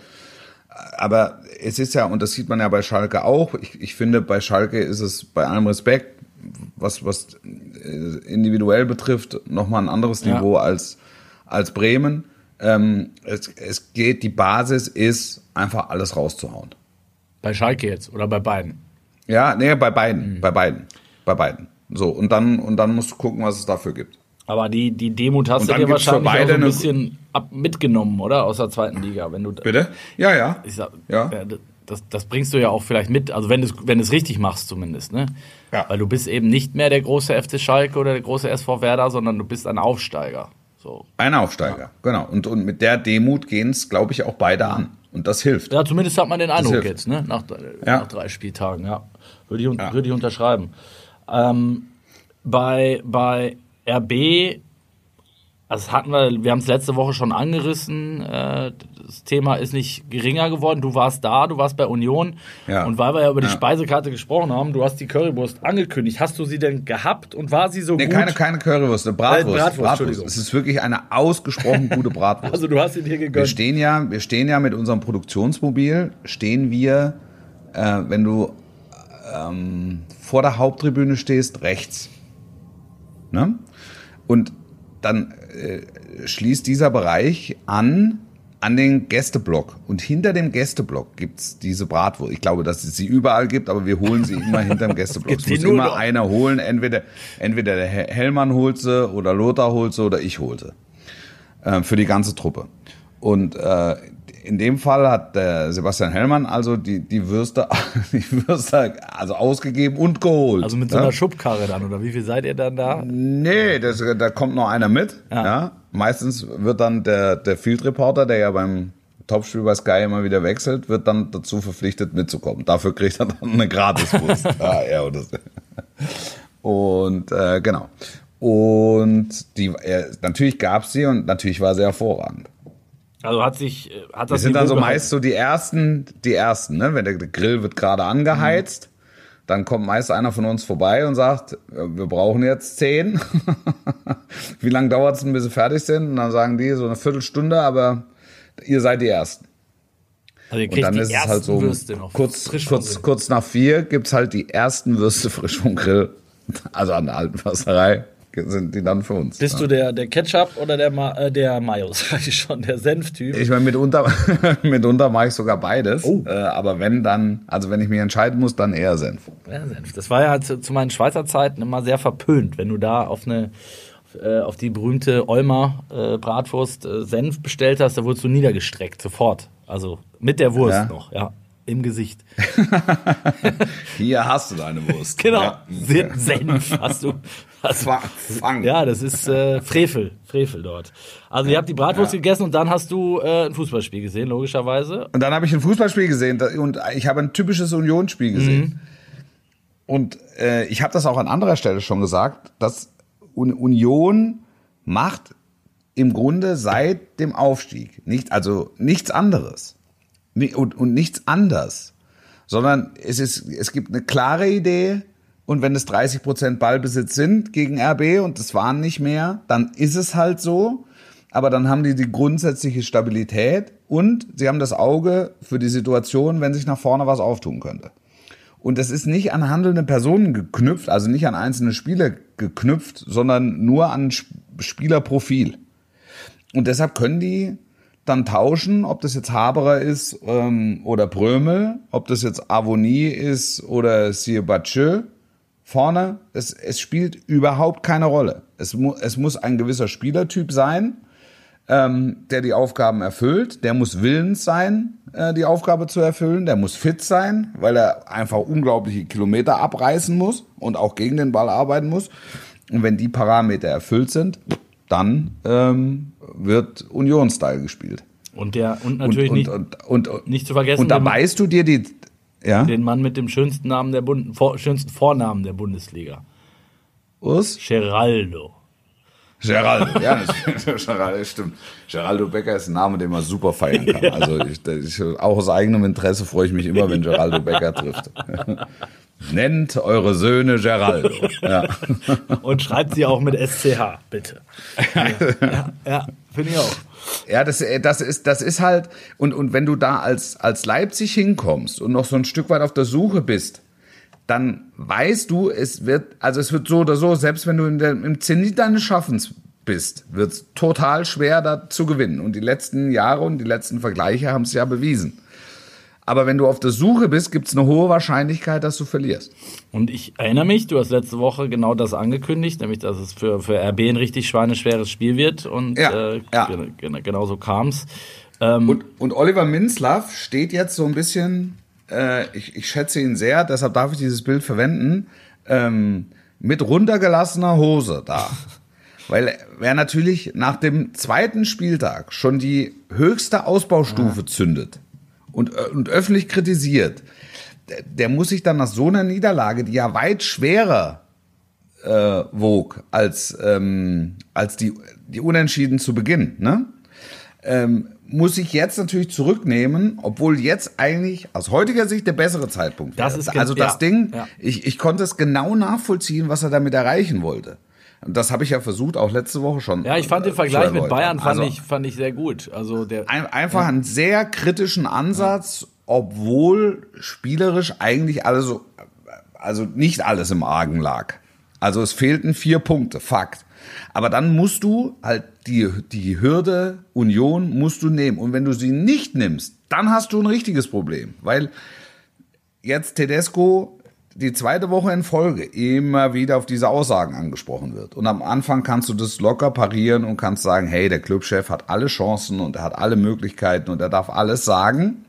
Aber es ist ja, und das sieht man ja bei Schalke auch, ich, ich finde, bei Schalke ist es bei allem Respekt, was, was äh, individuell betrifft, nochmal ein anderes Ja. Niveau als, als Bremen. Ähm, es, es geht, die Basis ist einfach alles rauszuhauen. Bei Schalke jetzt oder bei beiden? Ja, nee, bei beiden, bei beiden, bei beiden. So, und dann, und dann musst du gucken, was es dafür gibt. Aber die, die Demut hast du dir wahrscheinlich auch so ein bisschen ab, mitgenommen, oder? Aus der zweiten Liga. Wenn du, Bitte? Ja, ja. ich sag, Ja. ja, das, das bringst du ja auch vielleicht mit, also wenn du es wenn richtig machst zumindest, ne? Ja. Weil du bist eben nicht mehr der große FC Schalke oder der große SV Werder, sondern du bist ein Aufsteiger. So. Ein Aufsteiger, genau. Und, und mit der Demut gehen es, glaube ich, auch beide an. Und das hilft. Ja, zumindest hat man den Eindruck jetzt, ne? Nach, Ja. nach drei Spieltagen, ja. Würde ich, Ja. würde ich unterschreiben. Ähm, bei, bei RB, also das hatten wir, wir haben es letzte Woche schon angerissen, äh, das Thema ist nicht geringer geworden. Du warst da, du warst bei Union. Ja. Und weil wir ja über die Ja. Speisekarte gesprochen haben, du hast die Currywurst angekündigt. Hast du sie denn gehabt und war sie so Nee, gut? keine, keine Currywurst, eine Bratwurst. Äh, Bratwurst, Entschuldigung. Es ist wirklich eine ausgesprochen gute Bratwurst. Also du hast sie dir wir gegönnt. stehen ja, wir stehen ja mit unserem Produktionsmobil, stehen wir, äh, wenn du ähm, vor der Haupttribüne stehst, rechts. Ne? Und dann äh, schließt dieser Bereich an an den Gästeblock. Und hinter dem Gästeblock gibt's diese Bratwurst. Ich glaube, dass es sie überall gibt, aber wir holen sie immer hinterm Gästeblock. gibt Es muss immer dort. einer holen. Entweder, entweder der Hel- Hellmann holt sie oder Lothar holt sie oder ich hol sie. Äh, für die ganze Truppe. Und äh, in dem Fall hat der Sebastian Hellmann also die, die Würste, die Würste also ausgegeben und geholt. Also mit so ne? einer Schubkarre dann, oder wie viel seid ihr dann da? Nee, das, da kommt noch einer mit. Ja. Ja. Meistens wird dann der, der Field Reporter, der ja beim Topspiel bei Sky immer wieder wechselt, wird dann dazu verpflichtet mitzukommen. Dafür kriegt er dann eine Gratiswurst. ja, er oder so. Und äh, genau. Und die, äh, natürlich gab's sie und natürlich war sie hervorragend. Also hat sich, äh, hat Wir das sind dann so meist so die ersten, die ersten, ne? Wenn der Grill wird gerade angeheizt, dann kommt meist einer von uns vorbei und sagt, äh, wir brauchen jetzt zehn. Wie lange dauert es denn, bis sie fertig sind? Und dann sagen die so eine Viertelstunde, aber ihr seid die Ersten. Also ihr Und kriegt dann die ist es halt so, Würste noch kurz, kurz, kurz nach vier gibt's halt die ersten Würste frisch vom Grill. Also an der alten Försterei sind die dann für uns. Bist ja. du der, der Ketchup oder der, Ma äh, der Mayo, sag ich schon, der Senftyp? Ich meine, mitunter, mitunter mache ich sogar beides. Oh. Äh, aber wenn dann, also wenn ich mich entscheiden muss, dann eher Senf. Ja, Senf. Das war ja zu, zu meinen Schweizer Zeiten immer sehr verpönt, wenn du da auf eine äh, auf die berühmte Olmer äh, Bratwurst äh, Senf bestellt hast, da wurdest du niedergestreckt, sofort. Also mit der Wurst Ja. noch, ja. Im Gesicht. Hier hast du deine Wurst. Genau. Ja. Sen- Senf hast du. Hast, Fang. Ja, das ist äh, Frevel. Frevel dort. Also ihr habt die Bratwurst Ja. gegessen und dann hast du äh, ein Fußballspiel gesehen, logischerweise. Und dann habe ich ein Fußballspiel gesehen und ich habe ein typisches Unionsspiel gesehen. Und äh, ich habe das auch an anderer Stelle schon gesagt, dass Un Union macht im Grunde seit dem Aufstieg nicht, also nichts anderes und, und nichts anders, sondern es ist, es gibt eine klare Idee und wenn es 30 Prozent Ballbesitz sind gegen RB und das waren nicht mehr, dann ist es halt so. Aber dann haben die die grundsätzliche Stabilität und sie haben das Auge für die Situation, wenn sich nach vorne was auftun könnte. Und das ist nicht an handelnde Personen geknüpft, also nicht an einzelne Spieler geknüpft, sondern nur an Sp- Spielerprofil. Und deshalb können die dann tauschen, ob das jetzt Haberer ist ähm, oder Brömel, ob das jetzt Avonie ist oder Sirbatschö vorne. Es, es spielt überhaupt keine Rolle. Es, mu es muss ein gewisser Spielertyp sein, ähm, der die Aufgaben erfüllt. Der muss willens sein, äh, die Aufgabe zu erfüllen. Der muss fit sein, weil er einfach unglaubliche Kilometer abreißen muss und auch gegen den Ball arbeiten muss. Und wenn die Parameter erfüllt sind, dann ähm, wird Union-Style gespielt. Und der und natürlich und, nicht, und, und, und, nicht zu vergessen, und da beißt du dir die, ja, den Mann mit dem schönsten Namen der Bund vor, schönsten Vornamen der Bundesliga. Urs? Geraldo. Geraldo, ja, das, Geraldo, stimmt. Geraldo Becker ist ein Name, den man super feiern kann. Also ich, ich, auch aus eigenem Interesse freue ich mich immer, wenn Geraldo Becker trifft. Nennt eure Söhne Geraldo. Ja. Und schreibt sie auch mit SCH, bitte. ja, ja. Finde ich auch. Ja, das, äh, das, ist, das ist halt, und, und wenn du da als, als Leipzig hinkommst und noch so ein Stück weit auf der Suche bist, dann weißt du, es wird, also es wird so oder so, selbst wenn du in der, im Zenit deines Schaffens bist, wird es total schwer, da zu gewinnen. Und die letzten Jahre und die letzten Vergleiche haben es ja bewiesen. Aber wenn du auf der Suche bist, gibt es eine hohe Wahrscheinlichkeit, dass du verlierst. Und ich erinnere mich, du hast letzte Woche genau das angekündigt, nämlich dass es für, für RB ein richtig schweineschweres Spiel wird. Und Ja, äh, ja. gen- genau so kam es. Ähm, Und, und Oliver Minzlaff steht jetzt so ein bisschen, äh, ich, ich schätze ihn sehr, deshalb darf ich dieses Bild verwenden, ähm, mit runtergelassener Hose da. Weil wer natürlich nach dem zweiten Spieltag schon die höchste Ausbaustufe zündet und, äh, und öffentlich kritisiert, der, der muss sich dann nach so einer Niederlage, die ja weit schwerer äh, wog als, ähm, als die, die Unentschieden zu Beginn, ne? ähm, muss ich jetzt natürlich zurücknehmen, obwohl jetzt eigentlich aus heutiger Sicht der bessere Zeitpunkt Das wäre. ist Also das ja, Ding, ja. ich, ich konnte es genau nachvollziehen, was er damit erreichen wollte. Das habe ich ja versucht, auch letzte Woche schon. ja, ich fand den äh, Vergleich zu mit. Bayern fand, Also ich, fand ich sehr gut. Also der, ein, einfach einen sehr kritischen Ansatz, obwohl spielerisch eigentlich alles so, also nicht alles im Argen lag. Also es fehlten vier Punkte, Fakt. Aber dann musst du halt die, die Hürde Union musst du nehmen. Und wenn du sie nicht nimmst, dann hast du ein richtiges Problem. Weil jetzt Tedesco die zweite Woche in Folge immer wieder auf diese Aussagen angesprochen wird. Und am Anfang kannst du das locker parieren und kannst sagen, hey, der Clubchef hat alle Chancen und er hat alle Möglichkeiten und er darf alles sagen.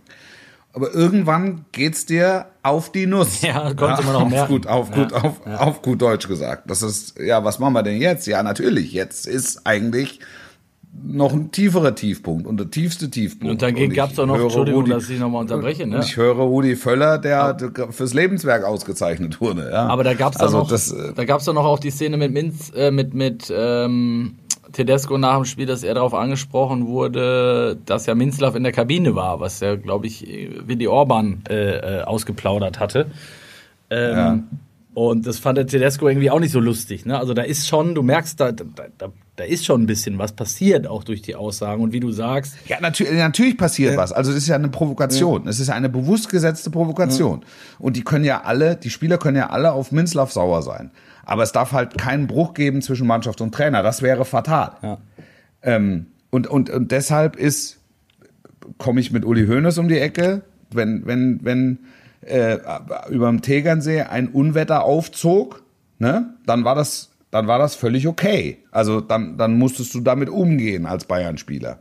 Aber irgendwann geht's dir auf die Nuss. Ja, konntest du mal noch auf merken. gut, auf gut, Ja, auf, auf gut Deutsch gesagt. Das ist, ja, was machen wir denn jetzt? Ja, natürlich. Jetzt ist eigentlich noch ein tieferer Tiefpunkt und der tiefste Tiefpunkt. und dagegen gab es doch noch, Entschuldigung, Rudi- dass ich nochmal unterbreche, ne? ich höre Rudi Völler, der fürs Lebenswerk ausgezeichnet wurde. Ja. Aber da gab's also doch noch, das, äh, da gab's doch noch auch die Szene mit Minz, äh, mit mit ähm, Tedesco nach dem Spiel, dass er darauf angesprochen wurde, dass ja Minzlaff in der Kabine war, was ja, glaube ich, Willi Orban äh, äh, ausgeplaudert hatte. Ähm, Ja. Und das fand der Tedesco irgendwie auch nicht so lustig. Ne? Also da ist schon, du merkst, da, da, da, da ist schon ein bisschen was passiert, auch durch die Aussagen. Und wie du sagst, ja, natürlich, natürlich passiert was. Also es ist ja eine Provokation. Es ist eine bewusst gesetzte Provokation. Und die können ja alle, die Spieler können ja alle auf Minzlaff sauer sein. Aber es darf halt keinen Bruch geben zwischen Mannschaft und Trainer. Das wäre fatal. Ja. Ähm, und, und, und deshalb ist, komme ich mit Uli Hoeneß um die Ecke, wenn, wenn, wenn äh, über dem Tegernsee ein Unwetter aufzog, ne, dann war das, dann war das völlig okay. Also dann, dann musstest du damit umgehen als Bayern-Spieler.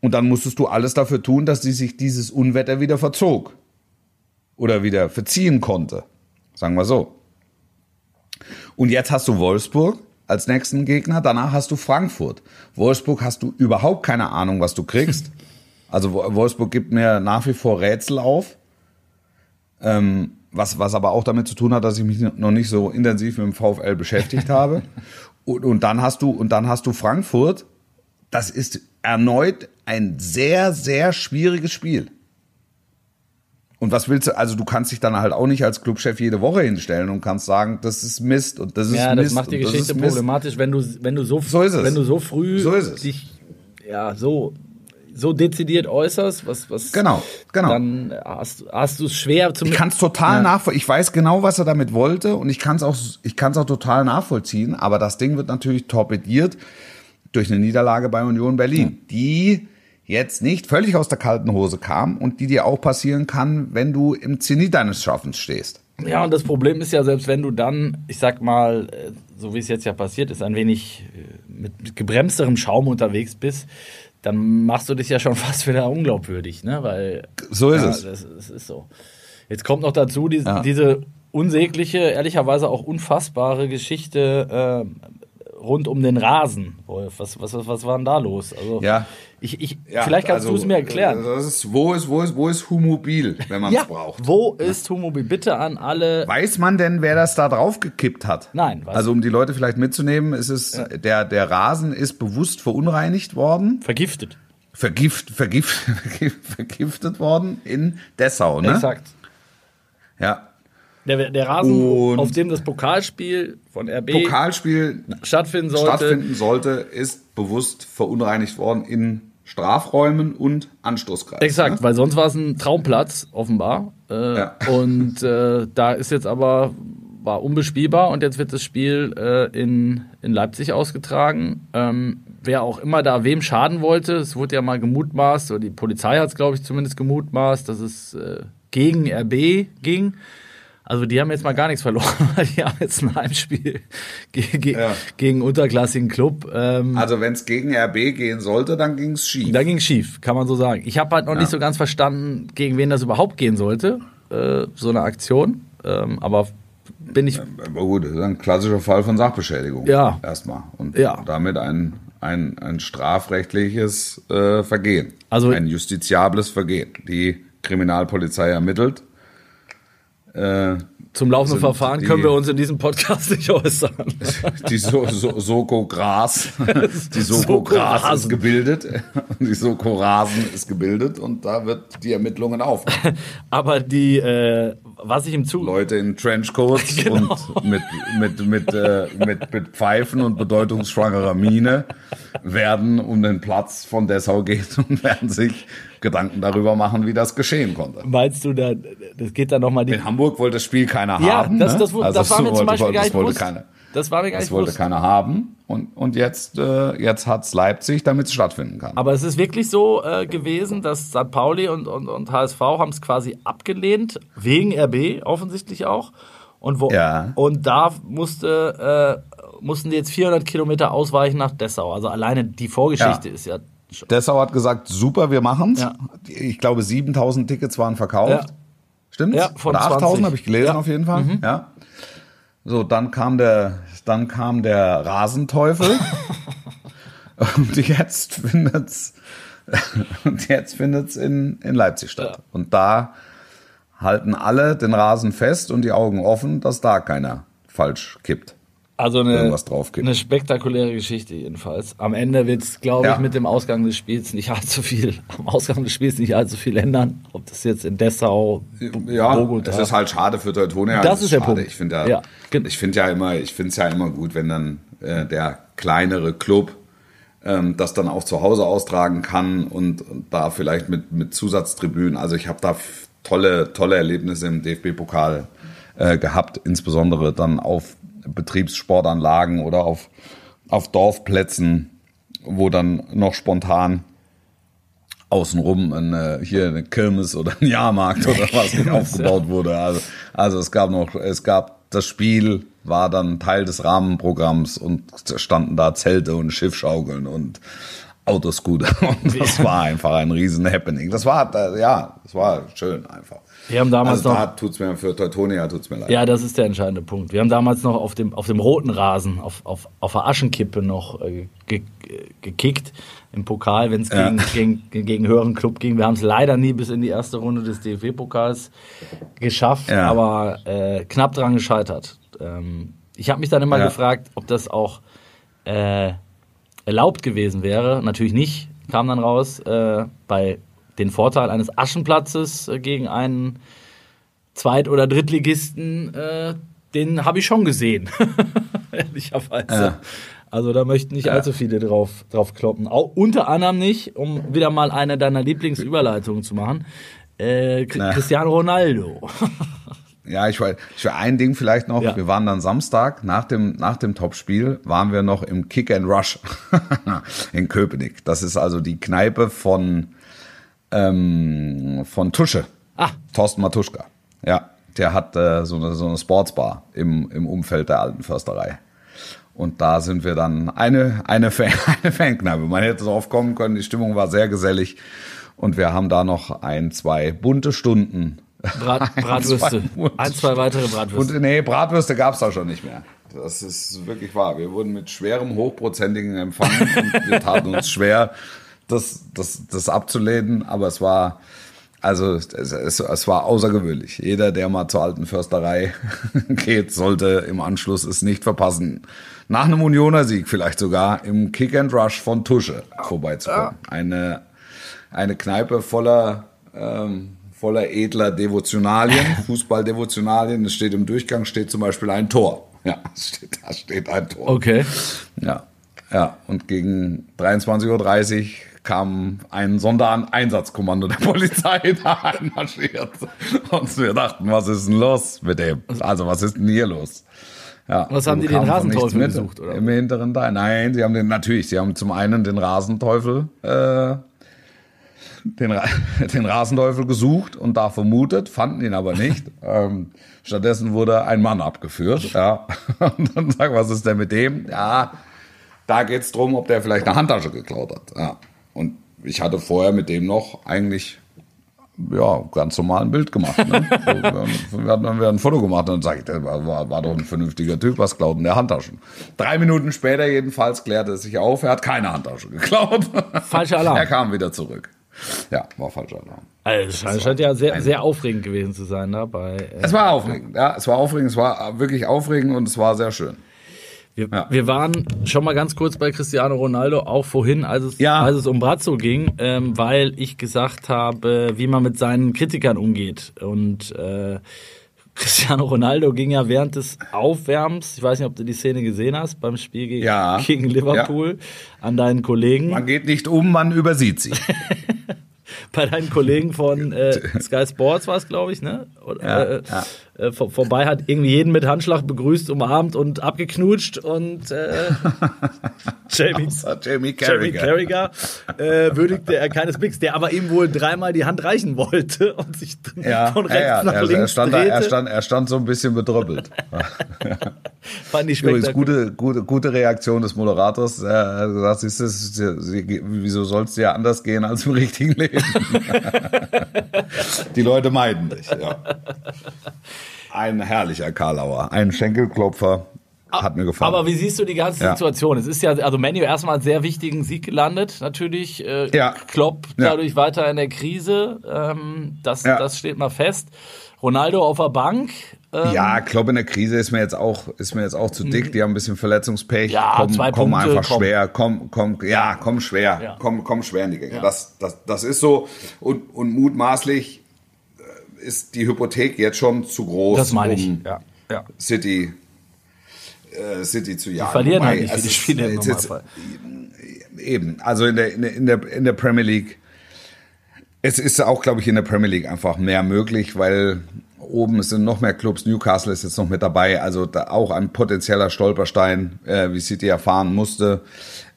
Und dann musstest du alles dafür tun, dass die sich dieses Unwetter wieder verzog. Oder wieder verziehen konnte. Sagen wir so. Und jetzt hast du Wolfsburg als nächsten Gegner, danach hast du Frankfurt. Wolfsburg hast du überhaupt keine Ahnung, was du kriegst. Also Wo- Wolfsburg gibt mir nach wie vor Rätsel auf. Ähm, was, was aber auch damit zu tun hat, dass ich mich noch nicht so intensiv mit dem VfL beschäftigt habe. Und, und dann hast du, und dann hast du Frankfurt. Das ist erneut ein sehr, sehr schwieriges Spiel. Und was willst du, also du kannst dich dann halt auch nicht als Clubchef jede Woche hinstellen und kannst sagen, das ist Mist und das ist ja, Mist. das macht die Geschichte problematisch, wenn du, wenn du so, So ist es. wenn du so früh So ist es. dich ja, so, so dezidiert äußerst, was, was Genau, genau. dann hast, hast du es schwer zu Ich kann es total nachvollziehen. Ich weiß genau, was er damit wollte und ich kann es auch, ich kann es auch total nachvollziehen. Aber das Ding wird natürlich torpediert durch eine Niederlage bei Union Berlin, die jetzt nicht völlig aus der kalten Hose kam und die dir auch passieren kann, wenn du im Zenit deines Schaffens stehst. Ja, und das Problem ist ja, selbst wenn du dann, ich sag mal, äh, so wie es jetzt ja passiert ist, ein wenig äh, mit, mit gebremsterem Schaum unterwegs bist, dann machst du dich ja schon fast wieder unglaubwürdig, ne? Weil So ist ja, es. Das, das ist so. Jetzt kommt noch dazu die, Ja. diese unsägliche, ehrlicherweise auch unfassbare Geschichte äh, rund um den Rasen. Wolf, was, was, was, was war denn da los? Also, Ja. ich, ich, Ja, vielleicht kannst also, du es mir erklären. Das ist, wo ist, wo ist, wo ist Humobil, wenn man es ja, braucht? wo ist Humobil? Bitte an alle. Weiß man denn, wer das da drauf gekippt hat? Nein, weiß Also um die Leute vielleicht mitzunehmen, ist es der der Rasen ist bewusst verunreinigt worden, Vergiftet. vergift, vergift, vergiftet worden in Dessau, ne? Exakt. Ja. Der, der Rasen, Und- auf dem das Pokalspiel von RB Pokalspiel stattfinden sollte, stattfinden sollte, ist bewusst verunreinigt worden in Strafräumen und Anstoßkreisen. Exakt, Ne? weil sonst war es ein Traumplatz, offenbar. Äh, Ja. Und äh, da ist jetzt aber, war unbespielbar und jetzt wird das Spiel äh, in, in Leipzig ausgetragen. Ähm, wer auch immer da wem schaden wollte, es wurde ja mal gemutmaßt, oder die Polizei hat es, glaube ich, zumindest gemutmaßt, dass es äh, gegen RB ging. Also die haben jetzt mal gar nichts verloren, weil die haben jetzt ein Heimspiel ge ge Ja. gegen einen unterklassigen Club. Ähm, Also wenn es gegen RB gehen sollte, dann ging es schief. da ging schief, kann man so sagen. Ich habe halt noch Ja. nicht so ganz verstanden, gegen wen das überhaupt gehen sollte, äh, so eine Aktion. Ähm, aber bin ich. Aber gut, das ist ein klassischer Fall von Sachbeschädigung. Ja. Erstmal. Und Ja. damit ein, ein, ein strafrechtliches äh, Vergehen. Also- ein justiziables Vergehen. Die Kriminalpolizei ermittelt. Äh, Zum laufenden sind Verfahren die- können wir uns in diesem Podcast nicht äußern. die so so Soko Gras, die Soko Soko Gras Rasen. ist gebildet, die Soko Rasen ist gebildet und da wird die Ermittlungen auf. Aber die, äh, was ich im Zug. Leute in Trenchcoats Genau. und mit, mit, mit, äh, mit, mit Pfeifen und bedeutungsschwangerer Miene werden um den Platz von Dessau gehen und werden sich Gedanken darüber machen, wie das geschehen konnte. Meinst du, da, das geht dann nochmal die. In Hamburg wollte das Spiel keiner Ja, haben. das, ne? das, das, Also das war mir wollte- zum Beispiel gar das nicht bewusst. keiner. Das war mir gar Das nicht wollte bewusst. keiner haben. Und, und jetzt, äh, jetzt hat's Leipzig, damit es stattfinden kann. Aber es ist wirklich so äh, gewesen, dass St. Pauli und, und, und HSV haben es quasi abgelehnt, wegen RB offensichtlich auch. Und, wo, Ja. und da musste, äh, mussten die jetzt 400 Kilometer ausweichen nach Dessau. Also alleine die Vorgeschichte Ja. ist ja schon. Dessau hat gesagt, super, wir machen's. Ja. Ich glaube, 7000 Tickets waren verkauft. Ja. Stimmt's? Ja, von Oder 8000 20. habe ich gelesen Ja. Mhm. auf jeden Fall. Ja. So, dann kam der, dann kam der Rasenteufel. und jetzt findet's, und jetzt findet's in, in Leipzig statt. Ja. Und da halten alle den Rasen fest und die Augen offen, dass da keiner falsch kippt. Also eine, eine spektakuläre Geschichte jedenfalls. Am Ende wird es, glaube ich, Ja. mit dem Ausgang des Spiels nicht allzu viel, am Ausgang des Spiels nicht allzu viel ändern. Ob das jetzt in Dessau, Ja, Bogota. es ist halt schade für Teutonia. Das Es ist der schade. Punkt. Ich finde ja, Ja, ich finde ja immer, ich finde es ja immer gut, wenn dann äh, der kleinere Club ähm, das dann auch zu Hause austragen kann und, und da vielleicht mit, mit Zusatztribünen. Also ich habe da tolle, tolle Erlebnisse im DFB-Pokal äh, gehabt, insbesondere dann auf Betriebssportanlagen oder auf, auf Dorfplätzen, wo dann noch spontan außenrum eine, hier eine Kirmes oder ein Jahrmarkt oder was nicht aufgebaut wurde. Also, also es gab noch, es gab das Spiel war dann Teil des Rahmenprogramms und standen da Zelte und Schiffschaukeln und Autoscooter und das war einfach ein riesen Happening. Das war, äh, ja, das war schön einfach. Wir haben damals also noch- da tut's mir, für Teutonia tut's mir leid. Ja, das ist der entscheidende Punkt. Wir haben damals noch auf dem, auf dem roten Rasen, auf, auf, auf der Aschenkippe noch äh, ge, ge, gekickt im Pokal, wenn es Ja. gegen, gegen, gegen höheren Club ging. Wir haben es leider nie bis in die erste Runde des DFB-Pokals geschafft, Ja. aber äh, knapp dran gescheitert. Ähm, ich habe mich dann immer Ja. gefragt, ob das auch äh, erlaubt gewesen wäre. Natürlich nicht, kam dann raus, äh, bei den Vorteil eines Aschenplatzes äh, gegen einen Zweit- oder Drittligisten, äh, den habe ich schon gesehen, ehrlicherweise. Ja. Also da möchten nicht allzu viele drauf, drauf kloppen. Auch, unter anderem nicht, um wieder mal eine deiner Lieblingsüberleitungen zu machen, äh. Cristiano Ronaldo. Ja, ich will, ich will ein Ding vielleicht noch. Ja. Wir waren dann Samstag nach dem, nach dem Topspiel, waren wir noch im Kick and Rush in Köpenick. Das ist also die Kneipe von, ähm, von Tusche. Ah. Thorsten Matuschka. Ja, der hat äh, so, eine, so eine Sportsbar im, im Umfeld der alten Försterei. Und da sind wir dann eine, eine, Fan, eine Fankneipe. Man hätte drauf kommen können, die Stimmung war sehr gesellig. Und wir haben da noch ein, zwei bunte Stunden Brat, Bratwürste. Ein, zwei weitere Bratwürste. und nee, Bratwürste gab's da schon nicht mehr. Das ist wirklich wahr. Wir wurden mit schwerem, hochprozentigen empfangen und wir taten uns schwer, das, das, das abzulehnen. Aber es war, also es, es, es war außergewöhnlich. Jeder, der mal zur alten Försterei geht, sollte im Anschluss es nicht verpassen. Nach einem Unioner Sieg vielleicht sogar im Kick and Rush von Tusche vorbeizukommen. Eine, eine Kneipe voller, ähm, voller edler Devotionalien, Fußballdevotionalien. Es steht im Durchgang, steht zum Beispiel ein Tor. Ja, steht, da steht ein Tor. Okay. Ja, ja. Und gegen 23.30 Uhr kam ein Sondereinsatzkommando der Polizei da einmarschiert. Und wir dachten, was ist denn los mit dem? Also, was ist denn hier los? Ja, was haben die den Rasenteufel mit, gesucht, oder? Im hinteren Teil. Nein, sie haben den, natürlich, sie haben zum einen den Rasenteufel, äh, den, den Rasenteufel gesucht und da vermutet, fanden ihn aber nicht. ähm, stattdessen wurde ein Mann abgeführt, ja. Und dann sagen, was ist denn mit dem? Ja, da geht's drum, ob der vielleicht eine Handtasche geklaut hat. Ja. Und ich hatte vorher mit dem noch eigentlich ja, ganz normal ein Bild gemacht. Ne? So, wir, hatten, wir ein Foto gemacht und dann sage ich, der war, war doch ein vernünftiger Typ, was klaut denn der Handtaschen? Drei Minuten später jedenfalls klärte es sich auf, er hat keine Handtasche geklaut. Falscher Alarm. Er kam wieder zurück. Ja, war falscher Alarm. Also, es scheint ja sehr, sehr aufregend gewesen zu sein. Ne, bei, äh es war aufregend, ja, es war aufregend, es war wirklich aufregend und es war sehr schön. Wir, ja. wir waren schon mal ganz kurz bei Cristiano Ronaldo, auch vorhin, als es, ja. als es um Brazzo ging, ähm, weil ich gesagt habe, wie man mit seinen Kritikern umgeht. Und äh, Cristiano Ronaldo ging ja während des Aufwärmens, ich weiß nicht, ob du die Szene gesehen hast, beim Spiel gegen, ja. gegen Liverpool, an deinen Kollegen. Man geht nicht um, man übersieht sie. bei deinen Kollegen von äh, Sky Sports war es, glaube ich, ne? Oder, ja, äh, ja. Äh, vor, vorbei hat irgendwie jeden mit Handschlag begrüßt, umarmt und abgeknutscht und äh, Jamie, Jamie Carragher, Jamie Carragher äh, würdigte er keines Blicks, der aber ihm wohl dreimal die Hand reichen wollte und sich ja, von rechts ja, nach also links er stand, drehte. Da, er, stand, er stand so ein bisschen bedrüppelt. Fand ich Übrigens, gute, gute, gute Reaktion des Moderators. Er hat gesagt, siehst du, wieso soll es dir anders gehen als im richtigen Leben? die Leute meiden dich, ja. Ein herrlicher Karlauer, ein Schenkelklopfer. Hat mir gefallen. Aber wie siehst du die ganze Situation? Ja. Es ist ja, also Menu erstmal einen sehr wichtigen Sieg gelandet, natürlich. Äh, ja. Klopp dadurch ja. weiter in der Krise. Ähm, das, ja. das steht mal fest. Ronaldo auf der Bank. Ähm, ja, Klopp in der Krise ist mir jetzt auch, ist mir jetzt auch zu dick. Die haben ein bisschen Verletzungspech. Ja, komm, zwei komm Punkte, einfach komm. schwer. Komm, komm, ja, komm schwer. Ja. Komm, komm schwer in die Gänge. Ja. Das, das, das ist so. Und, und mutmaßlich ist die Hypothek jetzt schon zu groß, das meine ich. Um ja. Ja. City, äh, City zu jagen. Die verlieren halt nicht viele Spiele im jetzt, Eben, also in der, in der, in der Premier League, es ist auch, glaube ich, in der Premier League einfach mehr möglich, weil oben sind noch mehr Clubs. Newcastle ist jetzt noch mit dabei, also da auch ein potenzieller Stolperstein, äh, wie City erfahren musste.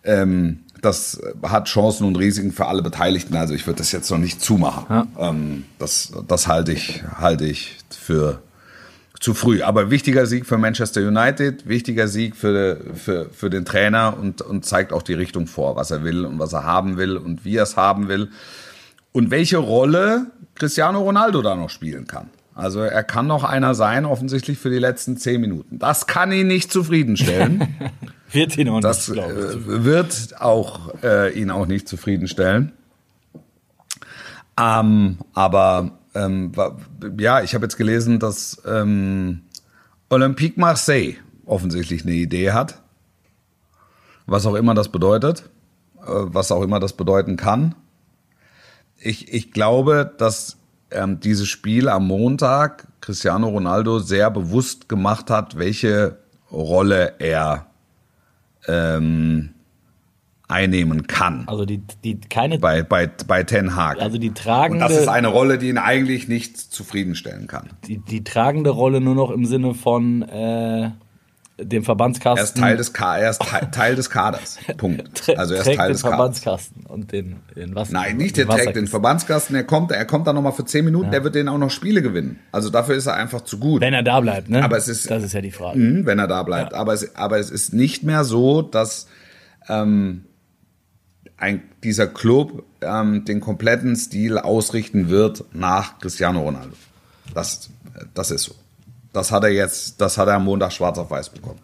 Ähm, das hat Chancen und Risiken für alle Beteiligten. Also ich würde das jetzt noch nicht zumachen. Ja. Ähm, das, das halte ich, halte ich für zu früh. Aber wichtiger Sieg für Manchester United, wichtiger Sieg für, für, für den Trainer und, und zeigt auch die Richtung vor, was er will und was er haben will und wie er es haben will. Und welche Rolle Cristiano Ronaldo da noch spielen kann. Also er kann noch einer sein, offensichtlich für die letzten zehn Minuten. Das kann ihn nicht zufriedenstellen. wird ihn auch das nicht, äh, wird auch äh, ihn auch nicht zufriedenstellen. Ähm, aber ähm, ja, ich habe jetzt gelesen, dass ähm, Olympique Marseille offensichtlich eine Idee hat, was auch immer das bedeutet, äh, was auch immer das bedeuten kann. Ich, ich glaube, dass ähm, dieses Spiel am Montag Cristiano Ronaldo sehr bewusst gemacht hat, welche Rolle er ähm, einnehmen kann. Also die, die keine bei, bei, bei Ten Hag. Also die tragende. Und das ist eine Rolle, die ihn eigentlich nicht zufriedenstellen kann. Die, die tragende Rolle nur noch im Sinne von äh, dem Verbandskasten. Er ist Teil des, Ka er ist Teil, Teil des Kaders. Punkt. Also er ist Teil des den Verbandskasten und den, den Wasser. Nein, nicht der trägt den Verbandskasten. Er kommt, er kommt da nochmal für zehn Minuten. Ja. Der wird den auch noch Spiele gewinnen. Also dafür ist er einfach zu gut. Wenn er da bleibt, ne? Aber es ist, das ist ja die Frage. Mh, wenn er da bleibt. Ja. Aber, es, aber es ist nicht mehr so, dass ähm, ein, dieser Club ähm, den kompletten Stil ausrichten wird nach Cristiano Ronaldo. Das, das ist so. Das hat er jetzt, das hat er am Montag schwarz auf weiß bekommen.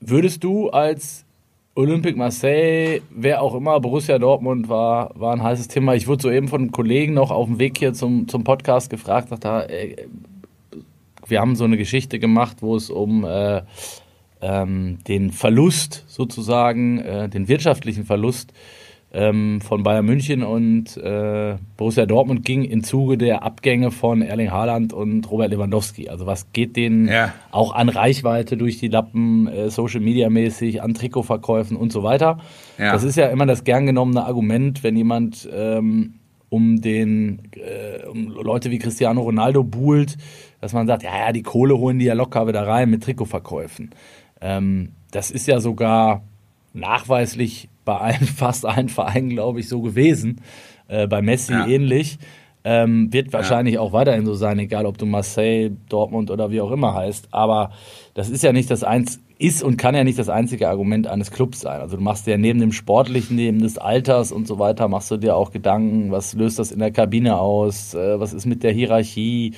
Würdest du als Olympique Marseille, wer auch immer, Borussia Dortmund war, war ein heißes Thema. Ich wurde soeben von einem Kollegen noch auf dem Weg hier zum, zum Podcast gefragt, dachte, äh, wir haben so eine Geschichte gemacht, wo es um äh, ähm, den Verlust sozusagen, äh, den wirtschaftlichen Verlust ähm, von Bayern München und äh, Borussia Dortmund ging im Zuge der Abgänge von Erling Haaland und Robert Lewandowski. Also was geht denen Ja. auch an Reichweite durch die Lappen, äh, Social Media mäßig, an Trikotverkäufen und so weiter. Ja. Das ist ja immer das gern genommene Argument, wenn jemand ähm, um den äh, um Leute wie Cristiano Ronaldo buhlt, dass man sagt, ja, ja, die Kohle holen die ja locker wieder rein mit Trikotverkäufen. Ähm, das ist ja sogar nachweislich bei allen, fast allen Vereinen, glaube ich, so gewesen. Äh, bei Messi Ja. ähnlich. Ähm, wird wahrscheinlich auch weiterhin so sein, egal ob du Marseille, Dortmund oder wie auch immer heißt. Aber das ist ja nicht das eins, ist und kann ja nicht das einzige Argument eines Clubs sein. Also du machst dir neben dem Sportlichen, neben des Alters und so weiter, machst du dir auch Gedanken, was löst das in der Kabine aus, äh, was ist mit der Hierarchie,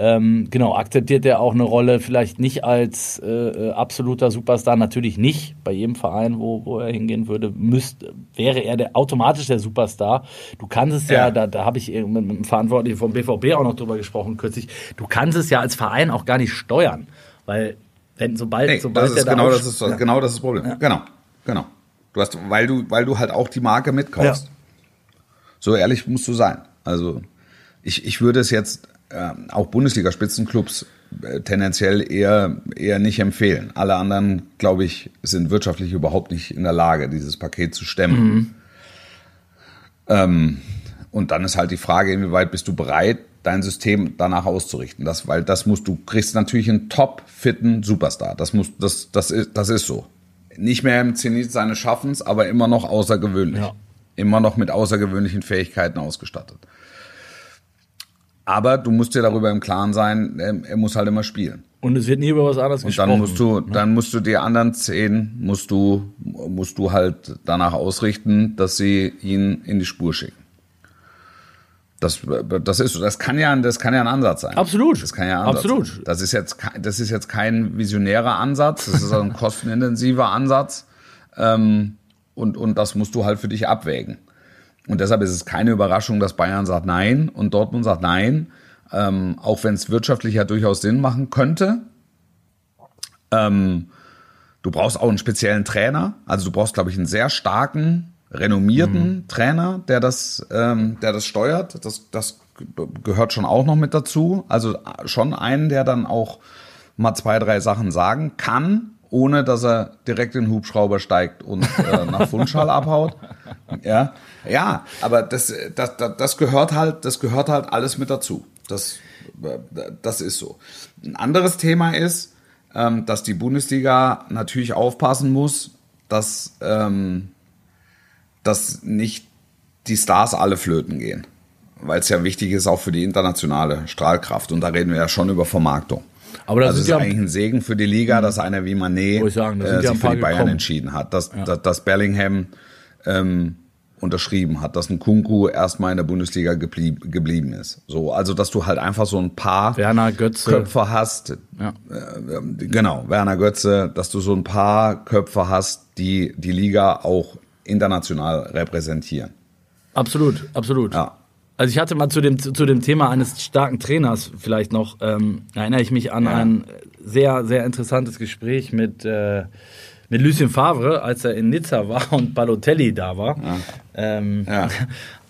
ähm, genau, akzeptiert er auch eine Rolle, vielleicht nicht als äh, äh, absoluter Superstar, natürlich nicht. Bei jedem Verein, wo, wo er hingehen würde, müsste, wäre er der, automatisch der Superstar. Du kannst es ja, Ja. da, da habe ich mit, mit dem Verantwortlichen vom BVB auch noch drüber gesprochen kürzlich, du kannst es ja als Verein auch gar nicht steuern. Weil, wenn sobald, Nee, sobald das ist genau da das, ist, genau das ist das Problem. Genau, genau. Du hast, weil du, weil du halt auch die Marke mitkaufst. Ja. So ehrlich musst du sein. Also ich, ich würde es jetzt äh, auch Bundesliga-Spitzenclubs äh, tendenziell eher, eher nicht empfehlen. Alle anderen, glaube ich, sind wirtschaftlich überhaupt nicht in der Lage, dieses Paket zu stemmen. Ähm, und dann ist halt die Frage, inwieweit bist du bereit, dein System danach auszurichten. Das, weil das musst du, kriegst natürlich einen top fitten Superstar. Das muss, das, das ist, das ist so. Nicht mehr im Zenit seines Schaffens, aber immer noch außergewöhnlich. Ja. Immer noch mit außergewöhnlichen Fähigkeiten ausgestattet. Aber du musst dir darüber im Klaren sein, er, er muss halt immer spielen. Und es wird nie über was anderes Und gesprochen. dann musst du, dann musst du die anderen zehn, musst du, musst du halt danach ausrichten, dass sie ihn in die Spur schicken. Das, das ist, das kann ja, das kann ja ein Ansatz sein. Absolut. Das kann ja ein Ansatz Absolut. Sein. Das ist jetzt, das ist jetzt kein visionärer Ansatz. Das ist ein kostenintensiver Ansatz. Ähm, und, und das musst du halt für dich abwägen. Und deshalb ist es keine Überraschung, dass Bayern sagt Nein und Dortmund sagt Nein, ähm, auch wenn es wirtschaftlich ja durchaus Sinn machen könnte. Ähm, du brauchst auch einen speziellen Trainer. Also du brauchst, glaube ich, einen sehr starken, renommierten Trainer, der das, ähm, der das steuert. Das, das gehört schon auch noch mit dazu. Also schon einen, der dann auch mal zwei, drei Sachen sagen kann, ohne dass er direkt in den Hubschrauber steigt und äh, nach Funchal abhaut. Ja, ja, aber das, das, das, das gehört halt, das gehört halt alles mit dazu. Das, das ist so. Ein anderes Thema ist, ähm, dass die Bundesliga natürlich aufpassen muss, dass, ähm, dass nicht die Stars alle flöten gehen. Weil es ja wichtig ist auch für die internationale Strahlkraft. Und da reden wir ja schon über Vermarktung. Aber das also ist ja- eigentlich ein Segen für die Liga, dass einer wie Manet sagen, äh, ja sich für die Bayern gekommen. entschieden hat, dass, dass, dass Bellingham ähm, unterschrieben hat, dass ein Kunku erstmal in der Bundesliga geblieb, geblieben ist. So, also dass du halt einfach so ein paar Werner Götze. Köpfe hast, Ja. äh, genau, Werner Götze, dass du so ein paar Köpfe hast, die die Liga auch international repräsentieren. Absolut, absolut. Ja. Also ich hatte mal zu dem, zu dem Thema eines starken Trainers vielleicht noch, ähm, erinnere ich mich an Ja. ein sehr, sehr interessantes Gespräch mit, äh, mit Lucien Favre, als er in Nizza war und Balotelli da war. Ähm, Ja.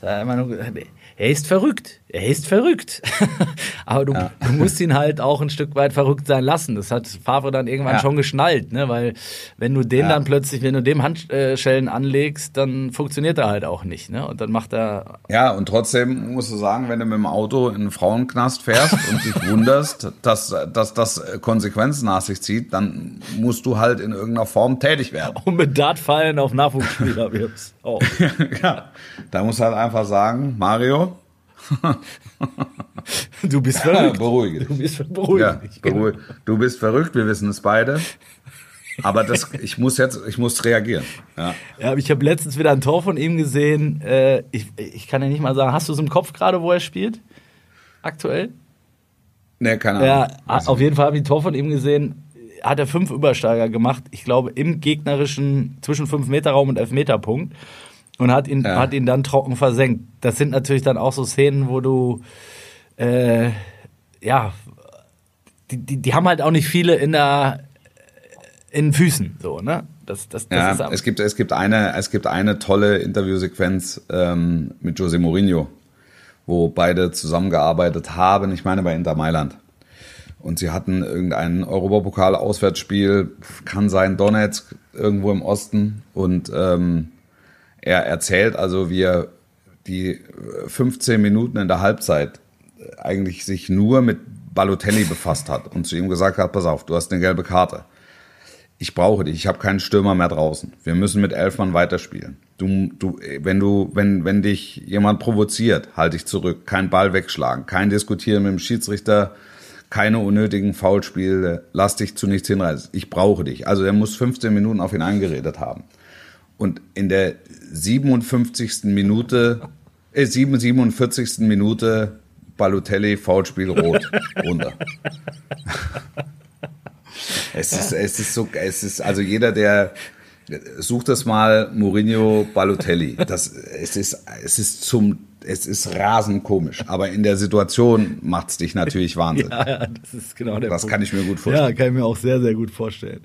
nur gesagt, er ist verrückt, er ist verrückt. Aber du, du musst ihn halt auch ein Stück weit verrückt sein lassen. Das hat Favre dann irgendwann Ja. schon geschnallt, ne? weil wenn du den Ja. dann plötzlich, wenn du dem Handschellen anlegst, dann funktioniert er halt auch nicht. Ne? Und dann macht er Ja, und trotzdem musst du sagen, wenn du mit dem Auto in einen Frauenknast fährst und dich wunderst, dass, dass das Konsequenzen nach sich zieht, dann musst du halt in irgendeiner Form tätig werden. und mit Dartfallen auf Nachwuchsspieler wirbst. Oh. ja, da musst du halt einfach sagen, Mario, Du bist verrückt. beruhige dich. Du bist beruhigt. Ja, dich, genau. beruhig. Du bist verrückt, wir wissen es beide. Aber das, ich muss jetzt, ich muss reagieren. Ja. Ja, ich habe letztens wieder ein Tor von ihm gesehen. Äh, ich, ich kann ja nicht mal sagen, hast du es im Kopf gerade, wo er spielt? Aktuell? Nee, keine Ahnung. Ja, auf jeden Fall habe ich ein Tor von ihm gesehen. Hat er fünf Übersteiger gemacht, ich glaube, im gegnerischen zwischen 5-Meter-Raum und Elfmeterpunkt. Und hat ihn, Ja. hat ihn dann trocken versenkt. Das sind natürlich dann auch so Szenen, wo du, äh, ja, die, die, die haben halt auch nicht viele in der, in den Füßen. So, ne? Das, das, das Ja, es gibt, es gibt eine, es gibt eine tolle Interviewsequenz ähm, mit Jose Mourinho, wo beide zusammengearbeitet haben. Ich meine bei Inter Mailand. Und sie hatten irgendein Europapokal-Auswärtsspiel, kann sein Donetsk, irgendwo im Osten. Und ähm, er erzählt also, wie er die äh, 15 Minuten in der Halbzeit äh, eigentlich sich nur mit Balotelli befasst hat und zu ihm gesagt hat, pass auf, du hast eine gelbe Karte ich brauche dich, ich habe keinen Stürmer mehr draußen. Wir müssen mit elf Mann weiterspielen. Du, du, wenn du, wenn, wenn dich jemand provoziert, halt dich zurück, kein Ball wegschlagen, kein Diskutieren mit dem Schiedsrichter, keine unnötigen Foulspiele, lass dich zu nichts hinreißen. Ich brauche dich. Also er muss 15 Minuten auf ihn eingeredet haben. Und in der 57. Minute, äh, 47. Minute Balotelli, Foulspiel rot, runter. Es ist, es ist so, es ist, also jeder, der sucht das mal Mourinho Balotelli. Das, es ist, es ist zum, es ist rasend komisch. Aber in der Situation macht's dich natürlich Wahnsinn. Ja, ja, das ist genau der Das Punkt. kann ich mir gut vorstellen. Ja, kann ich mir auch sehr, sehr gut vorstellen.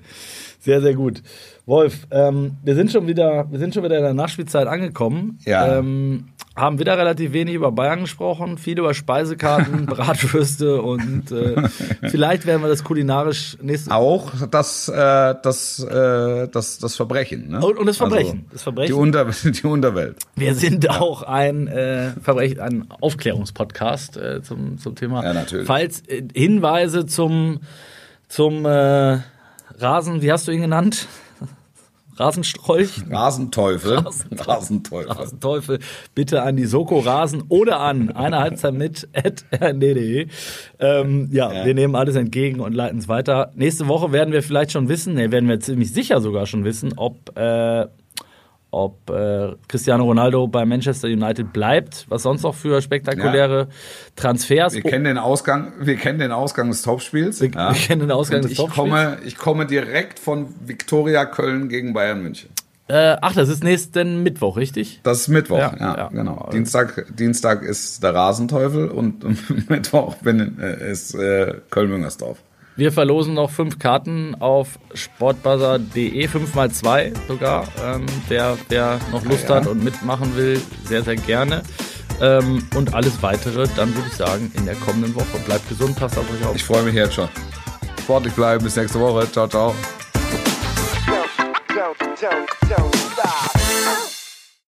Sehr, sehr gut. Wolf, ähm, wir sind schon wieder, wir sind schon wieder in der Nachspielzeit angekommen. Ja. Ähm, haben wieder relativ wenig über Bayern gesprochen, viel über Speisekarten, Bratwürste und äh, vielleicht werden wir das kulinarisch nächste Auch das, äh, das, äh, das, das Verbrechen. Ne? Und- und das Verbrechen. Also, Das Verbrechen. Die, Unter, die Unterwelt. Wir sind auch ein äh, Verbrechen, ein Aufklärungspodcast äh, zum, zum Thema. Ja, natürlich. Falls äh, Hinweise zum, zum äh, Rasen, wie hast du ihn genannt? Rasenstrolch? Rasenteufel. Rasenteufel. Rasenteufel. Rasenteufel, bitte an die Soko Rasen oder an eine Halbzeit mit at rnd.de. Ähm, ja, Ja. wir nehmen alles entgegen und leiten es weiter. Nächste Woche werden wir vielleicht schon wissen, ne, werden wir ziemlich sicher sogar schon wissen, ob, äh, ob äh, Cristiano Ronaldo bei Manchester United bleibt, was sonst noch für spektakuläre Transfers. Wir kennen den Ausgang, wir kennen den Ausgang des Topspiels. Wir- wir kennen den Ausgang Und des ich Topspiels. Komme, ich komme direkt von Viktoria Köln gegen Bayern München. äh, ach, das ist nächsten Mittwoch, richtig? Das ist Mittwoch, Ja, ja, ja. genau. Dienstag, Dienstag ist der Rasenteufel und Mittwoch bin, äh, ist äh, Köln-Müngersdorf. Wir verlosen noch fünf Karten auf sportbuzzer.de, 5x2 sogar. Ähm, wer, wer noch Lust ja, ja. hat und mitmachen will, sehr, sehr gerne. Ähm, und alles weitere, dann würde ich sagen, in der kommenden Woche. Bleibt gesund, passt auf euch auf. Ich freue mich jetzt schon. Sportlich bleiben, bis nächste Woche. Ciao, ciao.